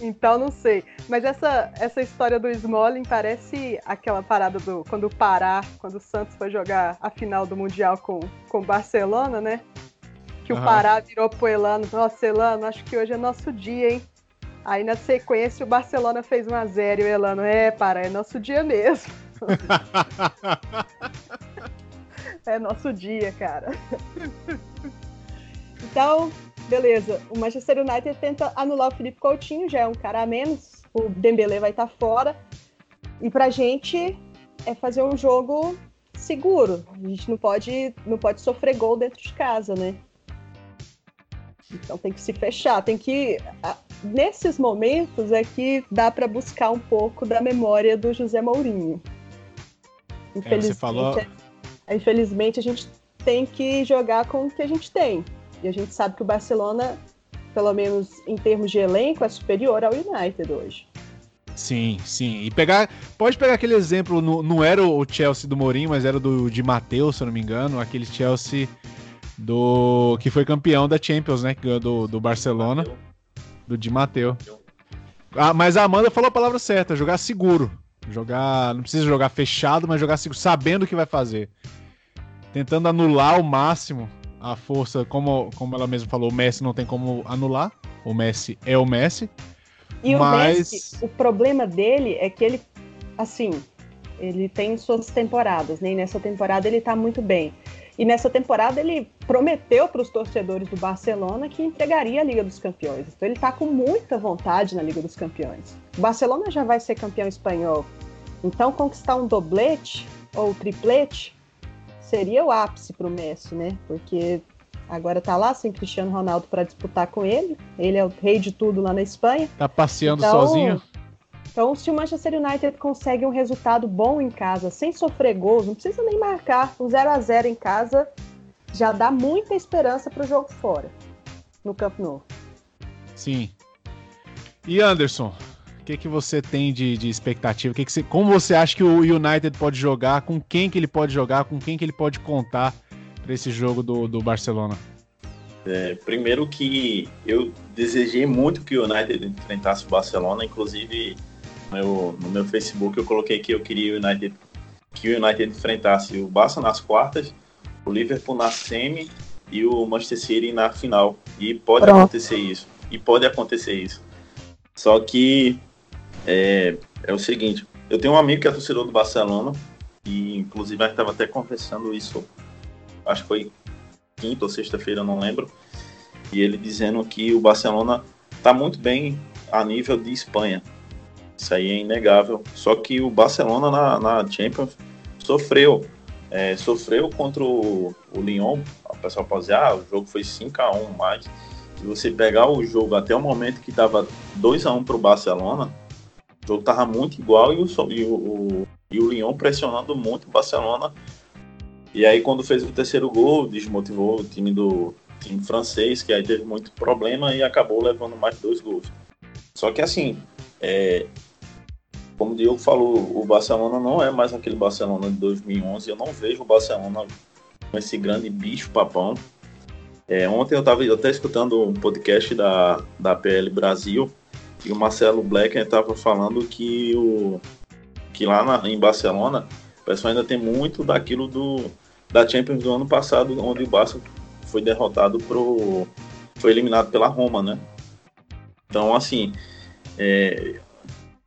Então não sei. Mas essa, essa história do Smalling parece aquela parada do quando o Pará, quando o Santos foi jogar a final do Mundial com o Barcelona, né? Que uhum. o Pará virou pro Elano, nossa, Elano, acho que hoje é nosso dia, hein? Aí na sequência o Barcelona fez 1x0 e o Elano, é, Pará, é nosso dia mesmo. é nosso dia, cara. Então, beleza. O Manchester United tenta anular o Felipe Coutinho, já é um cara a menos. O Dembélé vai estar tá fora. E pra gente é fazer um jogo seguro. A gente não pode, não pode sofrer gol dentro de casa, né? Então tem que se fechar, tem que. nesses momentos é que dá para buscar um pouco da memória do José Mourinho. Infelizmente, é, falou... infelizmente a gente tem que jogar com o que a gente tem. E a gente sabe que o Barcelona, pelo menos em termos de elenco, é superior ao United hoje. Sim, sim. E pegar. Pode pegar aquele exemplo, no, não era o Chelsea do Mourinho, mas era do de Matheus, se eu não me engano, aquele Chelsea do. que foi campeão da Champions, né? Que ganhou do, do Barcelona. Do Di Matteo. Ah, mas a Amanda falou a palavra certa, jogar seguro. Jogar. Não precisa jogar fechado, mas jogar seguro, sabendo o que vai fazer. Tentando anular ao máximo a força, como, como ela mesma falou, o Messi não tem como anular. O Messi é o Messi. E mas... o Messi, o problema dele é que ele, assim, ele tem suas temporadas, né? E nessa temporada ele tá muito bem. E nessa temporada ele prometeu para os torcedores do Barcelona que entregaria a Liga dos Campeões. Então ele está com muita vontade na Liga dos Campeões. O Barcelona já vai ser campeão espanhol. Então conquistar um doblete ou triplete seria o ápice para o Messi, né? Porque agora está lá sem Cristiano Ronaldo para disputar com ele. Ele é o rei de tudo lá na Espanha. Tá passeando então, sozinho. Então, se o Manchester United consegue um resultado bom em casa, sem sofrer gols, não precisa nem marcar, um 0 a 0 em casa já dá muita esperança para o jogo fora, no Camp Nou. Sim. E Anderson, o que, que você tem de, de expectativa? Que que você, como você acha que o United pode jogar? Com quem que ele pode jogar? Com quem que ele pode contar para esse jogo do, do Barcelona? É, primeiro que eu desejei muito que o United enfrentasse o Barcelona, inclusive meu, no meu Facebook eu coloquei que eu queria o United, que o United enfrentasse o Barça nas quartas, o Liverpool na semi e o Manchester City na final. E pode Pronto. acontecer isso. E pode acontecer isso. Só que é, é o seguinte, eu tenho um amigo que é torcedor do Barcelona, e inclusive a gente estava até conversando isso, acho que foi quinta ou sexta-feira, não lembro, e ele dizendo que o Barcelona está muito bem a nível de Espanha. Isso aí é inegável. Só que o Barcelona na, na Champions sofreu. É, sofreu contra o, o Lyon. O pessoal pode dizer, ah, o jogo foi 5x1, mas se você pegar o jogo até o momento que estava 2x1 para o Barcelona, o jogo estava muito igual e o, e o, e o Lyon pressionando muito o Barcelona. E aí quando fez o terceiro gol, desmotivou o time do time francês, que aí teve muito problema e acabou levando mais dois gols. Só que assim, é, como o Diogo falou, o Barcelona não é mais aquele Barcelona de 2011. Eu não vejo o Barcelona com esse grande bicho papão. É, ontem eu estava até escutando um podcast da, da PL Brasil e o Marcelo Black estava falando que, o, que lá na, em Barcelona o pessoal ainda tem muito daquilo do, da Champions do ano passado, onde o Barça foi derrotado pro. foi eliminado pela Roma, né? Então, assim, é,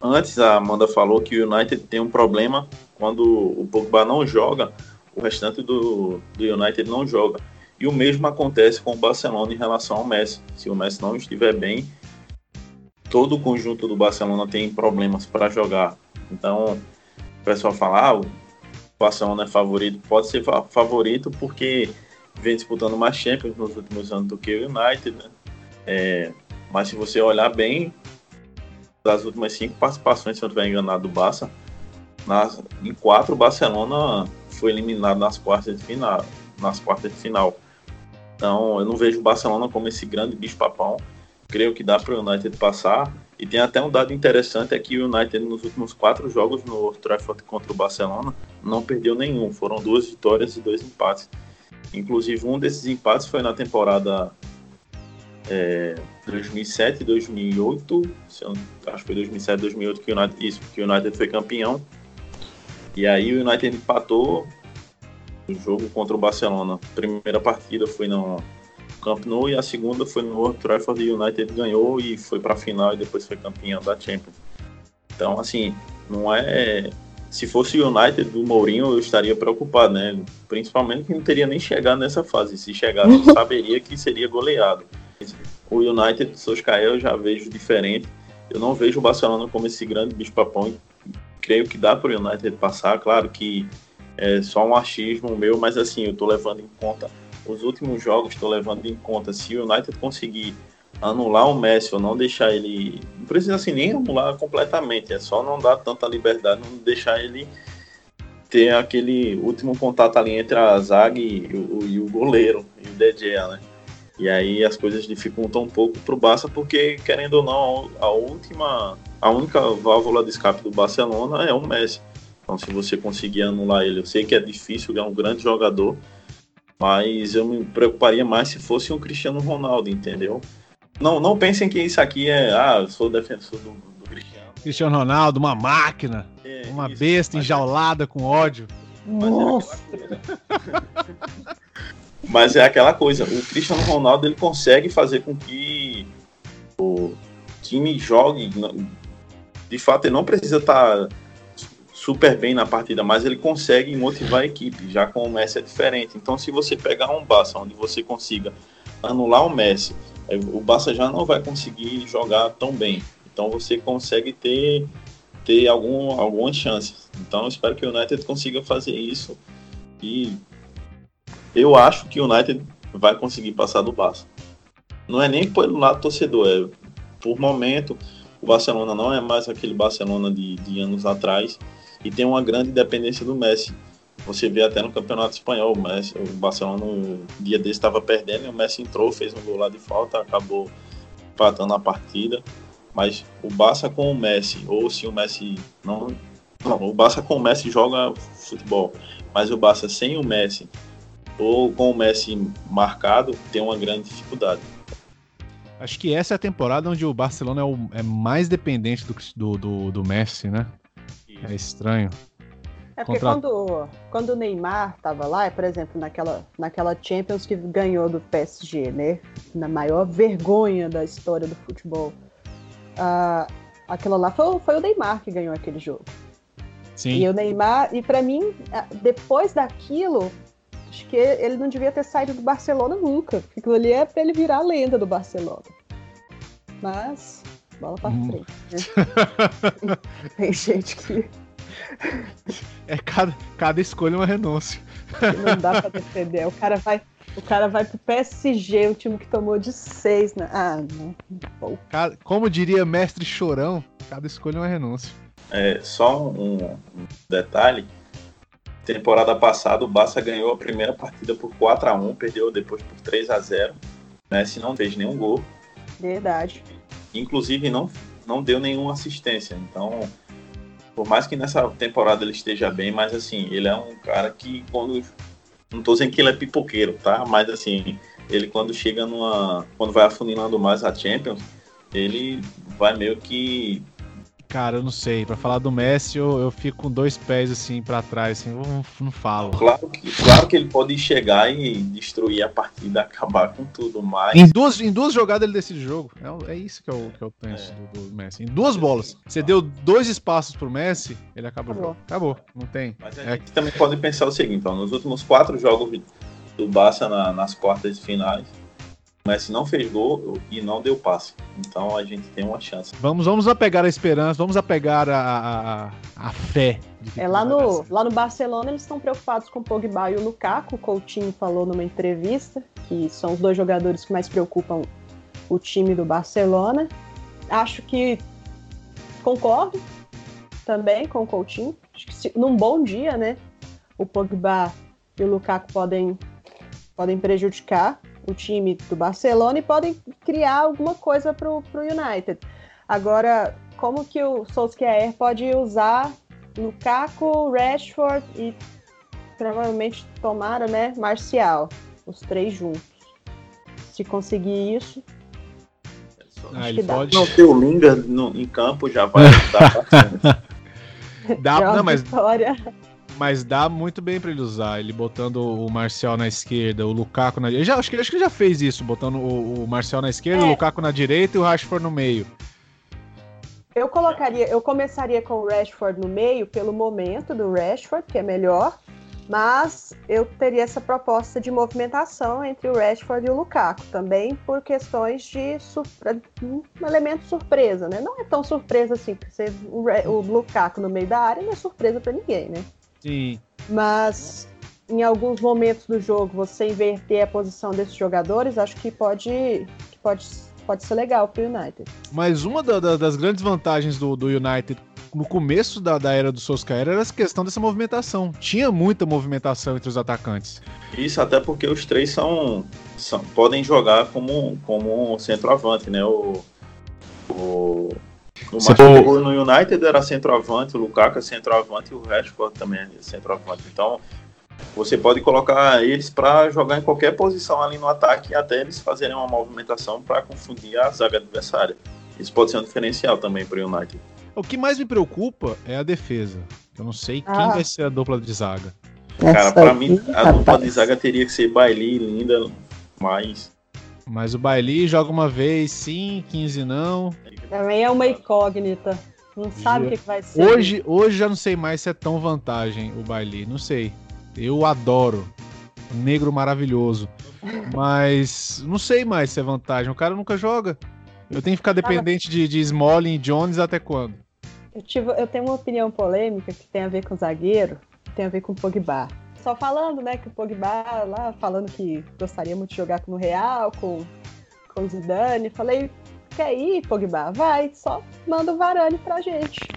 Antes a Amanda falou que o United tem um problema quando o Pogba não joga, o restante do, do United não joga. E o mesmo acontece com o Barcelona em relação ao Messi. Se o Messi não estiver bem, todo o conjunto do Barcelona tem problemas para jogar. Então, o pessoal fala, ah, o Barcelona é favorito. Pode ser favorito porque vem disputando mais Champions nos últimos anos do que o United, né? É, mas se você olhar bem, das últimas cinco participações, se eu não estiver enganado, do Barça, nas, em quatro o Barcelona foi eliminado nas quartas de final. Nas quartas de final. Então eu não vejo o Barcelona como esse grande bicho-papão. Creio que dá para o United passar. E tem até um dado interessante é que o United nos últimos quatro jogos no Trafford contra o Barcelona não perdeu nenhum. Foram duas vitórias e dois empates. Inclusive um desses empates foi na temporada é, 2007 e 2008, acho que foi 2007 2008 que o United, isso, que o United foi campeão. E aí o United empatou o jogo contra o Barcelona. A primeira partida foi no Camp Nou e a segunda foi no Old Trafford e o United ganhou e foi para a final e depois foi campeão da Champions. Então, assim, não é se fosse o United do Mourinho, eu estaria preocupado, né? Principalmente que não teria nem chegado nessa fase. Se chegasse, saberia que seria goleado. O United Solskjaer eu já vejo diferente. Eu não vejo o Barcelona como esse grande bicho-papão. Creio que dá para o United passar. Claro que é só um achismo meu, mas assim, eu estou levando em conta os últimos jogos, estou levando em conta se o United conseguir anular o Messi ou não deixar ele. Não precisa assim nem anular completamente, é só não dar tanta liberdade, não deixar ele ter aquele último contato ali entre a zaga e o, e o goleiro, e o De né? E aí as coisas dificultam um pouco para o Barça, porque, querendo ou não, a última, a única válvula de escape do Barcelona é o Messi. Então, se você conseguir anular ele, eu sei que é difícil, ele é um grande jogador, mas eu me preocuparia mais se fosse um Cristiano Ronaldo, entendeu? Não, não pensem que isso aqui é, ah, eu sou defensor do, do Cristiano. Cristiano Ronaldo, uma máquina, é, uma isso, besta enjaulada é... com ódio. Nossa! Mas é aquela coisa, o Cristiano Ronaldo ele consegue fazer com que o time jogue. De fato, ele não precisa estar super bem na partida, mas ele consegue motivar a equipe. Já com o Messi é diferente. Então, se você pegar um Barça onde você consiga anular o Messi, o Barça já não vai conseguir jogar tão bem. Então, você consegue ter ter algum, algumas chances. Então, eu espero que o United consiga fazer isso e eu acho que o United vai conseguir passar do Barça. Não é nem pelo lado torcedor, é por momento o Barcelona não é mais aquele Barcelona de, de anos atrás e tem uma grande dependência do Messi. Você vê até no Campeonato Espanhol, o, Messi, o Barcelona um dia desse estava perdendo e o Messi entrou, fez um gol lá de falta, acabou empatando a partida. Mas o Barça com o Messi, ou se o Messi não. Não, o Barça com o Messi joga futebol, mas o Barça sem o Messi ou com o Messi marcado, tem uma grande dificuldade. Acho que essa é a temporada onde o Barcelona é, o, é mais dependente do, do, do, Messi, né? Isso. É estranho. É porque Contra... quando, quando o Neymar estava lá, por exemplo, naquela, naquela Champions que ganhou do PSG, né? Na maior vergonha da história do futebol. Uh, aquilo lá foi, foi o Neymar que ganhou aquele jogo. Sim. E o Neymar, e para mim, depois daquilo, Acho que ele não devia ter saído do Barcelona nunca. Aquilo ali é pra ele virar a lenda do Barcelona. Mas, bola pra hum. frente, né? Tem gente que. É cada, cada escolha é uma renúncia. Não dá pra defender. O cara vai. O cara vai pro PSG, o time que tomou de seis. Né? Ah, não. Como diria mestre Chorão, cada escolha é uma renúncia. É, só um, um detalhe temporada passada o Barça ganhou a primeira partida por 4 a 1 perdeu depois por 3 a 0 Messi não fez nenhum gol. Verdade. Inclusive não, não deu nenhuma assistência. Então, por mais que nessa temporada ele esteja bem, mas assim, ele é um cara que quando. Não tô dizendo que ele é pipoqueiro, tá? Mas assim, ele quando chega numa. Quando vai afunilando mais a Champions, ele vai meio que Cara, eu não sei. Para falar do Messi, eu, eu fico com dois pés assim para trás, assim, não, não falo. Claro que, claro que ele pode chegar e destruir a partida, acabar com tudo, mas. Em duas, em duas jogadas ele decide o jogo. É, é isso que eu, que eu penso é. do, do, Messi. Em duas bolas. Você deu dois espaços pro Messi, ele acaba Acabou. jogo. Acabou, não tem. Mas a é... gente também pode pensar o seguinte: então, nos últimos quatro jogos do Barça na, nas quartas de finais, Messi não fez gol e não deu passe. Então a gente tem uma chance. Vamos, vamos apegar a esperança, vamos apegar a, a, a fé. É, lá, no, lá no Barcelona eles estão preocupados com o Pogba e o Lukaku. O Coutinho falou numa entrevista que são os dois jogadores que mais preocupam o time do Barcelona. Acho que concordo também com o Coutinho. Acho que se, num bom dia, né, o Pogba e o Lukaku podem, podem prejudicar o time do Barcelona e podem criar alguma coisa para o United. Agora, como que o Solskjaer pode usar Lukaku, Rashford e provavelmente tomara, né, Marcial, os três juntos. Se conseguir isso, ah, ele pode... Não ter o Lingard no, em campo já vai dar Dá, não, mas vitória. Mas dá muito bem para ele usar, ele botando o Marcial na esquerda, o Lukaku na direita. Acho que, acho que ele já fez isso, botando o, o Marcial na esquerda, é. o Lukaku na direita e o Rashford no meio. Eu colocaria, eu começaria com o Rashford no meio pelo momento do Rashford, que é melhor, mas eu teria essa proposta de movimentação entre o Rashford e o Lukaku, também por questões de um elemento surpresa, né? Não é tão surpresa assim, porque você, o, o Lukaku no meio da área não é surpresa para ninguém, né? Sim. Mas em alguns momentos do jogo você inverter a posição desses jogadores, acho que pode, que pode pode ser legal pro United. Mas uma da, da, das grandes vantagens do, do United no começo da, da era do Solskjaer era essa questão dessa movimentação. Tinha muita movimentação entre os atacantes. Isso até porque os três são, são podem jogar como, como centroavante, né? O, o, o Marcelo no United era centroavante, o Lukaku é centroavante e o Rashford também é centroavante. Então você pode colocar eles para jogar em qualquer posição ali no ataque até eles fazerem uma movimentação para confundir a zaga adversária. Isso pode ser um diferencial também para o United. O que mais me preocupa é a defesa. Eu não sei quem ah. vai ser a dupla de zaga. Cara, para mim, a dupla de zaga teria que ser Bailey e Linda, mas. Mas o Bailey joga uma vez sim, 15 não. Também é uma incógnita. Não sabe o que, que, vai ser. Hoje, hoje já não sei mais se é tão vantagem o Bailey. Não sei. Eu adoro. Negro maravilhoso. Mas não sei mais se é vantagem. O cara nunca joga. Eu tenho que ficar dependente de, de Smalling e Jones até quando? Eu, tive, eu tenho uma opinião polêmica que tem a ver com zagueiro, tem a ver com o Pogba. Só falando, né, que o Pogba lá, falando que gostaria muito de jogar no Real, com, com o Zidane. Falei, quer ir, Pogba? Vai, só manda o Varane pra gente.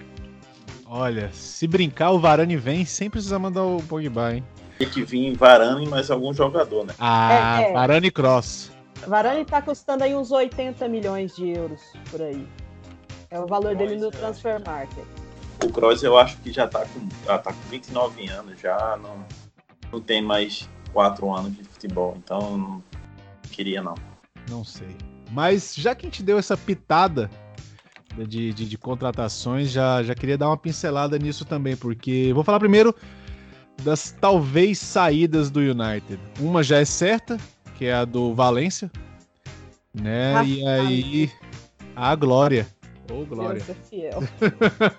Olha, se brincar, o Varane vem sem precisar mandar o Pogba, hein? Tem que vir Varane mais algum jogador, né? Ah, é, é. Varane Cross. Varane tá custando aí uns 80 milhões de euros por aí. É o valor dele no transfer market. O Kroos eu acho que já tá com, já tá com 29 anos, já não, não tem mais 4 anos de futebol, então não queria não. Não sei. Mas já que a gente deu essa pitada de, de, de, contratações, já, já queria dar uma pincelada nisso também, porque vou falar primeiro das talvez saídas do United. Uma já é certa, que é a do Valência, né? Ah, e aí a Glória. Ô, oh, Glória. Deus é fiel.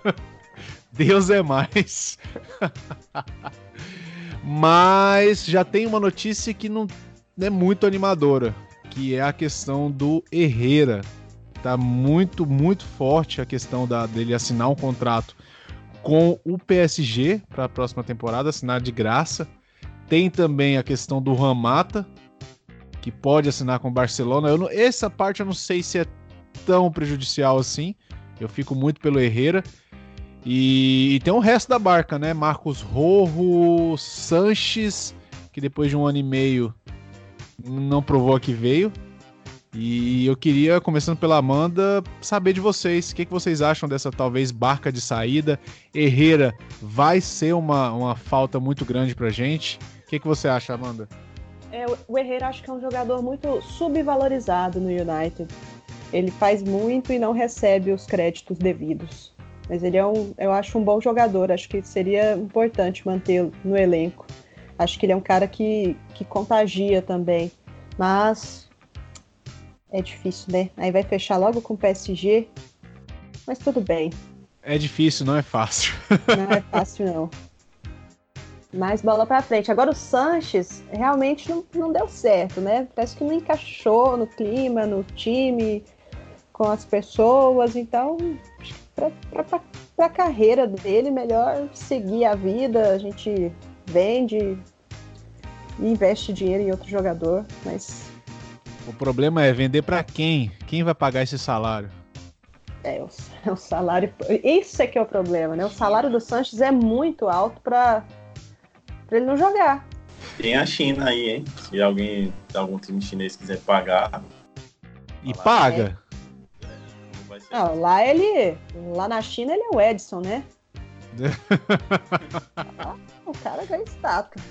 Deus é mais. Mas já tem uma notícia que não é muito animadora, que é a questão do Herrera. Tá muito, muito forte a questão da, dele assinar um contrato com o PSG para a próxima temporada, assinar de graça. Tem também a questão do Ramata, que pode assinar com o Barcelona. Não, essa parte eu não sei se é tão prejudicial assim. Eu fico muito pelo Herrera. E, e, tem o resto da barca, né? Marcos Rojo, Sanches, que depois de um ano e meio não provou que veio. E eu queria, começando pela Amanda, saber de vocês. O que, que vocês acham dessa talvez barca de saída? Herrera vai ser uma, uma falta muito grande pra gente. O que, que você acha, Amanda? É, o Herrera acho que é um jogador muito subvalorizado no United. Ele faz muito e não recebe os créditos devidos. Mas ele é um, eu acho um bom jogador. Acho que seria importante mantê-lo no elenco. Acho que ele é um cara que, que contagia também. Mas é difícil, né? Aí vai fechar logo com o PSG. Mas tudo bem. É difícil, não é fácil. Não é fácil, não. Mais bola para frente. Agora o Sanches realmente não, não deu certo, né? Parece que não encaixou no clima, no time, com as pessoas. Então, para a carreira dele, melhor seguir a vida. A gente vende e investe dinheiro em outro jogador, mas o problema é vender para quem? Quem vai pagar esse salário? É, o, o, salário. Isso é que é o problema, né? O salário do Sanches é muito alto para ele não jogar. Tem a China aí, hein? Se alguém, algum time chinês quiser pagar. E paga? É. Lá ele. Lá na China ele é o Edson, né? ah, o cara ganha estátua.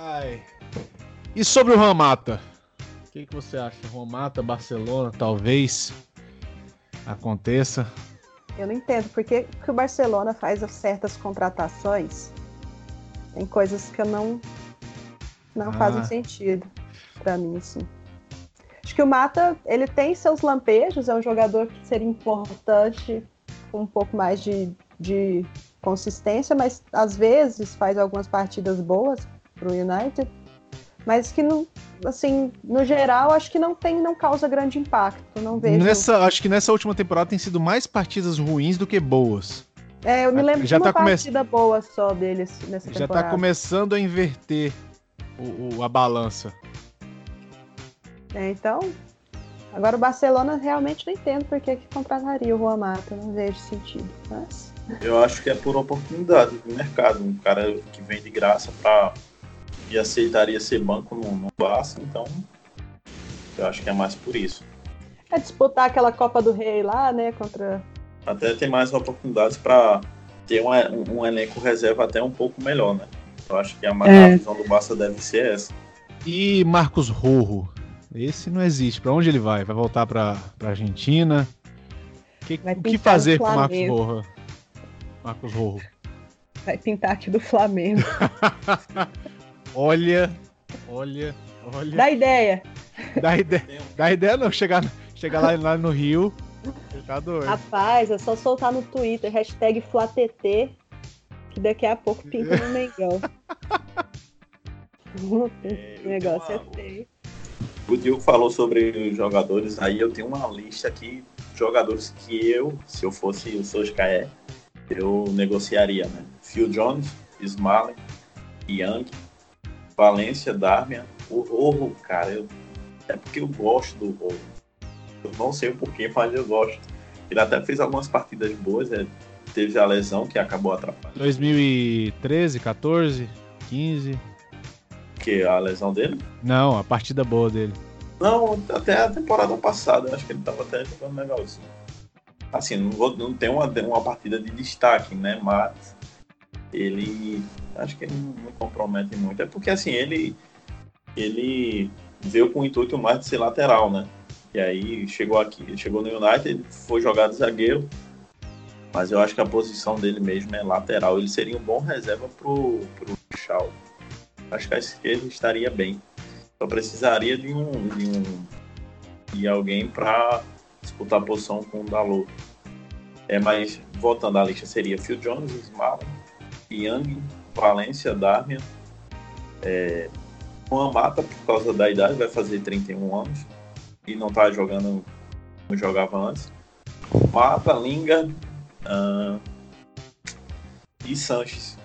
Ai. E sobre o Ramata? O que, que você acha? Romata, Barcelona, talvez aconteça? Eu não entendo porque que o Barcelona faz certas contratações. Tem coisas que eu não não ah. fazem sentido para mim, assim. Acho que o Mata, ele tem seus lampejos, é um jogador que seria importante com um pouco mais de, de consistência, mas às vezes faz algumas partidas boas para o United, mas que não, assim, no geral, acho que não tem, não causa grande impacto. Não vejo. Nessa, acho que nessa última temporada tem sido mais partidas ruins do que boas. É, eu me lembro já de uma tá partida come... boa só deles nessa já tá temporada. Já tá começando a inverter o, o, a balança. É, então, Agora o Barcelona realmente não entendo porque que contrataria o Juan Mata, não vejo sentido. Mas... Eu acho que é por oportunidade de mercado. Um cara que vem de graça para e aceitaria ser banco no, no Barça, então eu acho que é mais por isso. É disputar aquela Copa do Rei lá, né, contra... Até tem mais oportunidades para ter um, um, um, elenco reserva até um pouco melhor, né? Eu acho que a, é. a visão do Barça deve ser essa. E Marcos Rojo? Esse não existe. Para onde ele vai? Vai voltar para Argentina? Que, o que fazer com Marcos Rojo? Marcos Rojo. Vai pintar aqui do Flamengo. olha, olha, olha. Dá ideia. Dá ideia, dá ideia não. Chegar, chegar lá, lá no Rio, tá doido. Rapaz, é só soltar no Twitter, hashtag FlaTT, que daqui a pouco pinta no Mengão. o negócio é feio. O Diogo falou sobre os jogadores, aí eu tenho uma lista aqui de jogadores que eu, se eu fosse o Soscaé, eu negociaria, né? Phil Jones, Smalley, Young, Valência, Darmian, o Rojo, cara, eu, é porque eu gosto do Rojo. Eu não sei o porquê, mas eu gosto. Ele até fez algumas partidas boas, é, teve a lesão que acabou atrapalhando. 2013, 14, 15. Que a lesão dele? Não, a partida boa dele. Não, até a temporada passada, acho que ele tava até jogando legalzinho. Assim, não, vou, não tem uma, uma partida de destaque, né? Mas ele acho que ele não compromete muito. É porque assim, ele ele veio com o intuito mais de ser lateral, né? E aí chegou aqui, chegou no United, foi jogar de zagueiro, mas eu acho que a posição dele mesmo é lateral. Ele seria um bom reserva pro, pro Shaw. Acho que a esquerda estaria bem. Só precisaria de um de, um, de alguém para disputar a posição com o Dalot. É, mas voltando à lista seria Phil Jones, Smart, Young, Valência, Darmian, é, Juan Mata, por causa da idade, vai fazer 31 anos e não está jogando como jogava antes. Mata, Linga uh, e Sanches.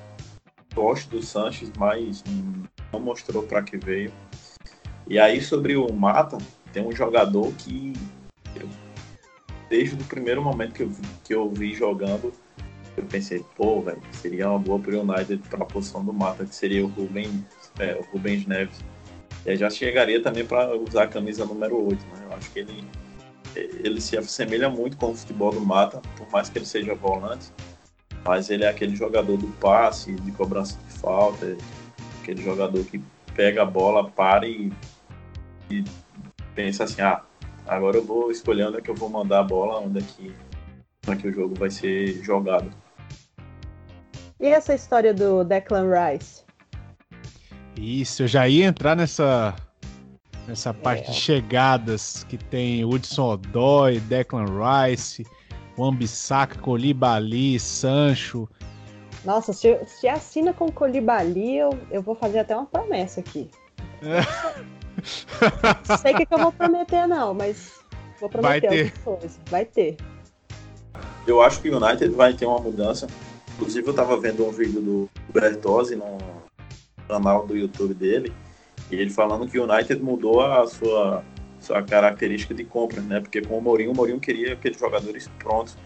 Gosto do Sanches, mas não mostrou para que veio. E aí sobre o Mata, tem um jogador que eu, desde o primeiro momento que eu, que eu vi jogando, eu pensei, pô, velho, seria uma boa pro United para a posição do Mata, que seria o Rubens, é, o Rubens Neves. E já chegaria também para usar a camisa número 8, né? Eu acho que ele, ele se assemelha muito com o futebol do Mata, por mais que ele seja volante, mas ele é aquele jogador do passe, de cobrança de falta, aquele jogador que pega a bola, para e, e pensa assim, ah, agora eu vou escolher onde é que eu vou mandar a bola, onde é que, onde é que o jogo vai ser jogado. E essa história do Declan Rice? Isso, eu já ia entrar nessa nessa parte é. de chegadas que tem Hudson Odoi, Declan Rice, Wambisaka, Colibali, Sancho. Nossa, se, se assina com Colibali, eu, eu vou fazer até uma promessa aqui. É. Não sei o que, que, eu vou prometer, não, mas vou prometer vai ter. coisa. Vai ter. Eu acho que o United vai ter uma mudança. Inclusive, eu estava vendo um vídeo do Bertozzi no canal do YouTube dele, e ele falando que o United mudou a sua, sua característica de compra, né? Porque com o Mourinho, o Mourinho queria aqueles jogadores prontos.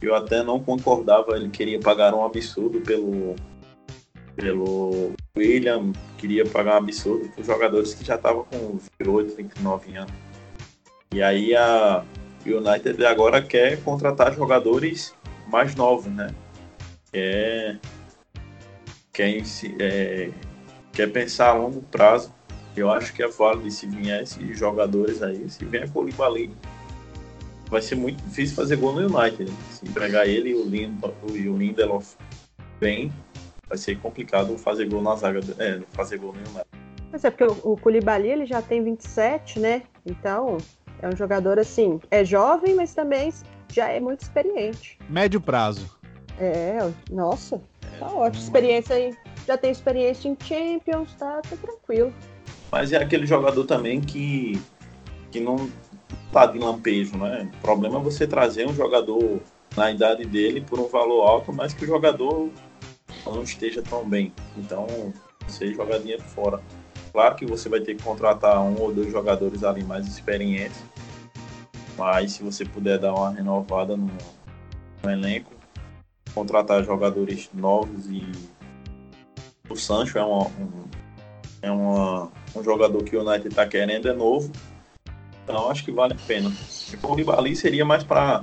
Eu até não concordava, ele queria pagar um absurdo pelo, pelo William, queria pagar um absurdo para os jogadores que já estavam com 28, 29 anos. E aí a United agora quer contratar jogadores mais novos, né? Quer, quer, é, quer pensar a longo prazo. Eu acho que é válido se vier esses jogadores aí, se vier Colibali, vai ser muito difícil fazer gol no United. Né? Se pegar ele e o, Lind, o Lindelof bem, vai ser complicado fazer gol na zaga, é, fazer gol no United. Mas é porque o, o Koulibaly ele já tem 27, né? Então é um jogador assim, é jovem, mas também já é muito experiente. Médio prazo. É, nossa, tá é, ótimo. Experiência aí, já tem experiência em Champions, tá, tá tranquilo. Mas é aquele jogador também que, que não tá de lampejo, né? O problema é você trazer um jogador na idade dele por um valor alto, mas que o jogador não esteja tão bem. Então, você joga dinheiro fora. Claro que você vai ter que contratar um ou dois jogadores ali mais experientes, Mas se você puder dar uma renovada no, no elenco, contratar jogadores novos e o Sancho é, uma, um, é uma, um jogador que o United está querendo, é novo. Então acho que vale a pena. Se for o Ribali seria mais para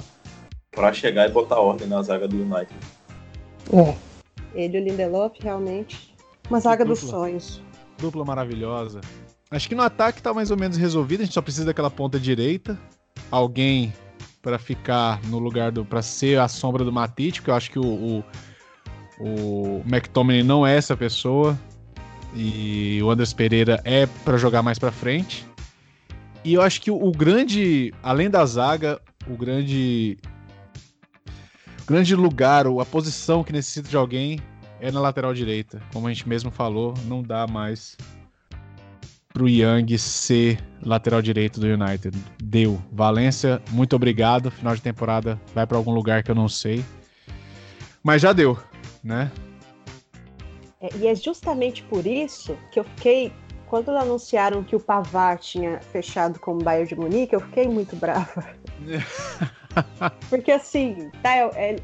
chegar e botar ordem na zaga do United. É. Ele e o Lindelof realmente uma zaga dos sonhos. Dupla maravilhosa. Acho que no ataque tá mais ou menos resolvido, a gente só precisa daquela ponta direita. Alguém para ficar no lugar do. para ser a sombra do Matite, porque eu acho que o, o, o McTominay não é essa pessoa. E o Andres Pereira é para jogar mais para frente. E eu acho que o, grande, além da zaga, o grande grande lugar, a posição que necessita de alguém é na lateral direita. Como a gente mesmo falou, não dá mais pro Young ser lateral direito do United. Deu. Valência, muito obrigado. Final de temporada vai para algum lugar que eu não sei. Mas já deu, né? É, e é justamente por isso que eu fiquei. Quando anunciaram que o Pavar tinha fechado com o Bayern de Munique, eu fiquei muito brava. Porque assim, tá,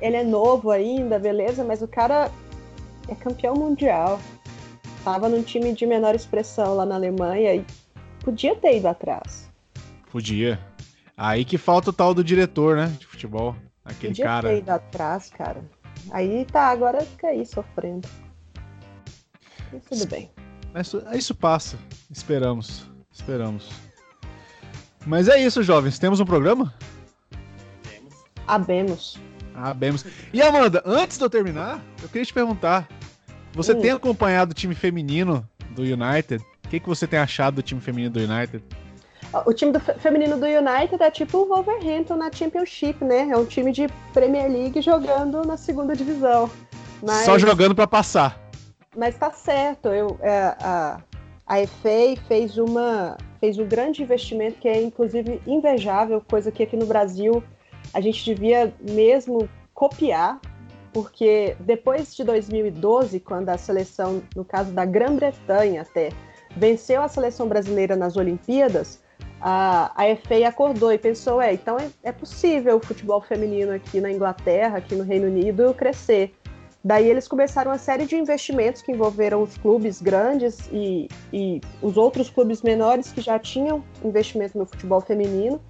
ele é novo ainda, beleza, mas o cara é campeão mundial. Tava num time de menor expressão lá na Alemanha e podia ter ido atrás. Podia. Aí que falta o tal do diretor, né? De futebol. Aquele podia cara. Podia ter ido atrás, cara. Aí tá, agora fica aí sofrendo. Mas tudo bem. Isso, isso passa. Esperamos. Esperamos. Mas é isso, jovens. Temos um programa? Temos. Abemos. Abemos. E Amanda, antes de eu terminar, eu queria te perguntar: você hum. tem acompanhado o time feminino do United? O que, que você tem achado do time feminino do United? O time do feminino do United é tipo o Wolverhampton na Championship, né? É um time de Premier League jogando na segunda divisão. Mas... Só jogando para passar. Mas tá certo. Eu, é, a, a FA fez uma fez um grande investimento que é inclusive invejável, coisa que aqui no Brasil a gente devia mesmo copiar, porque depois de 2012, quando a seleção, no caso da Grã-Bretanha até, venceu a seleção brasileira nas Olimpíadas, a, a acordou e pensou, é, então é, é possível o futebol feminino aqui na Inglaterra, aqui no Reino Unido, crescer. Daí eles começaram uma série de investimentos que envolveram os clubes grandes e, e os outros clubes menores que já tinham investimento no futebol feminino.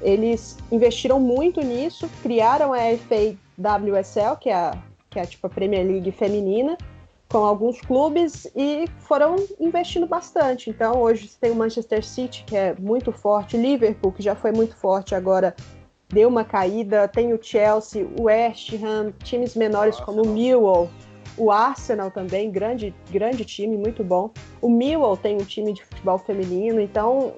Eles investiram muito nisso, criaram a FAWSL, que é a, que é tipo a Premier League feminina, com alguns clubes e foram investindo bastante. Então, hoje você tem o Manchester City, que é muito forte, Liverpool, que já foi muito forte, agora deu uma caída, tem o Chelsea, o West Ham, times menores como o Millwall, o Arsenal também, grande, grande time, muito bom. O Millwall tem um time de futebol feminino, então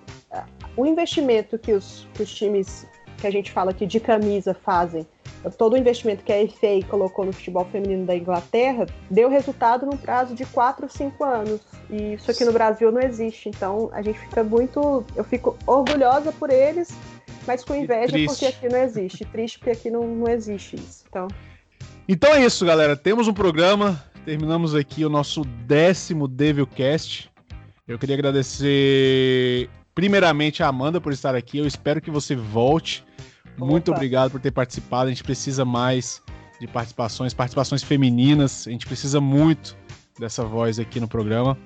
o investimento que os, que os times que a gente fala aqui de camisa fazem todo o investimento que a FA colocou no futebol feminino da Inglaterra deu resultado no prazo de 4, 5 anos. E isso aqui no Brasil não existe. Então a gente fica muito. Eu fico orgulhosa por eles, mas com inveja porque aqui não existe. Triste porque aqui não, não existe isso. Então. Então é isso, galera. Temos um programa. Terminamos aqui o nosso décimo Devilcast. Eu queria agradecer primeiramente a Amanda por estar aqui. Eu espero que você volte muito obrigado por ter participado. A gente precisa mais de participações, participações femininas. A gente precisa muito dessa voz aqui no programa.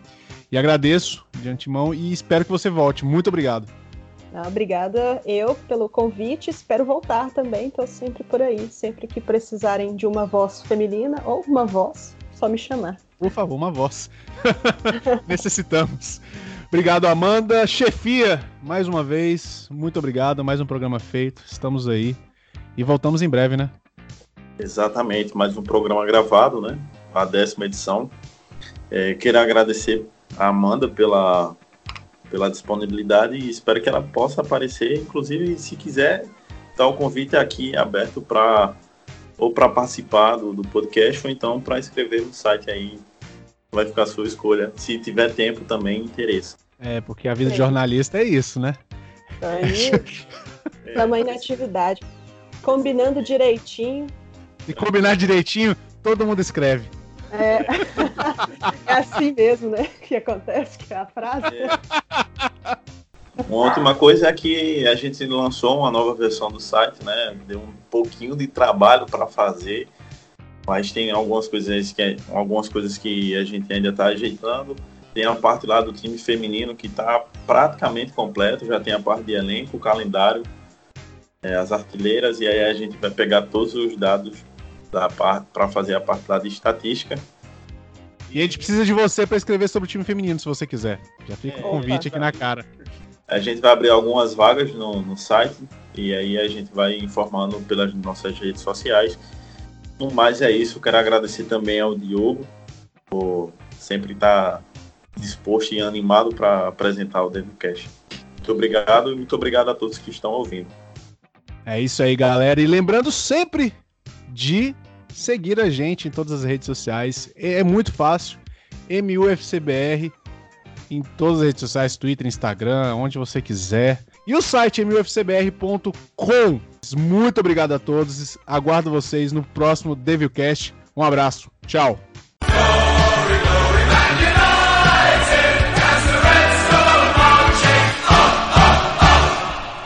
E agradeço de antemão e espero que você volte. Muito obrigado. Ah, obrigada eu pelo convite. Espero voltar também. Estou sempre por aí. Sempre que precisarem de uma voz feminina ou uma voz, só me chamar. Por favor, uma voz. Necessitamos. Obrigado, Amanda. Chefia, mais uma vez, muito obrigado. Mais um programa feito. Estamos aí. E voltamos em breve, né? Exatamente, mais um programa gravado, né? A décima edição. É, quero agradecer a Amanda pela, pela disponibilidade e espero que ela possa aparecer. Inclusive, se quiser, tá o convite aqui aberto para ou para participar do, do podcast ou então para escrever no site aí vai ficar a sua escolha. Se tiver tempo também, interesse. É, porque a vida é. de jornalista é isso, né? Aí, tamanho na atividade. Combinando direitinho. E combinar direitinho, todo mundo escreve. É, é assim mesmo, né? Que acontece, que é a frase. É. Uma última coisa é que a gente lançou uma nova versão do site, né? Deu um pouquinho de trabalho para fazer, mas tem algumas coisas que algumas coisas que a gente ainda está ajeitando. Tem a parte lá do time feminino que está praticamente completo, já tem a parte de elenco, o calendário, é, as artilheiras, e aí a gente vai pegar todos os dados da parte para fazer a parte lá de estatística. E a gente precisa de você para escrever sobre o time feminino, se você quiser. Já fica o é, convite aqui na cara. A gente vai abrir algumas vagas no, no site e aí a gente vai informando pelas nossas redes sociais. No mais é isso. Quero agradecer também ao Diogo por sempre estar disposto e animado para apresentar o DevilCast. Muito obrigado e muito obrigado a todos que estão ouvindo. É isso aí, galera. E lembrando sempre de seguir a gente em todas as redes sociais. É muito fácil. MUFCBR em todas as redes sociais, Twitter, Instagram, onde você quiser. E o site mufcbr.com. Muito obrigado a todos. Aguardo vocês no próximo Devilcast. Um abraço. Tchau.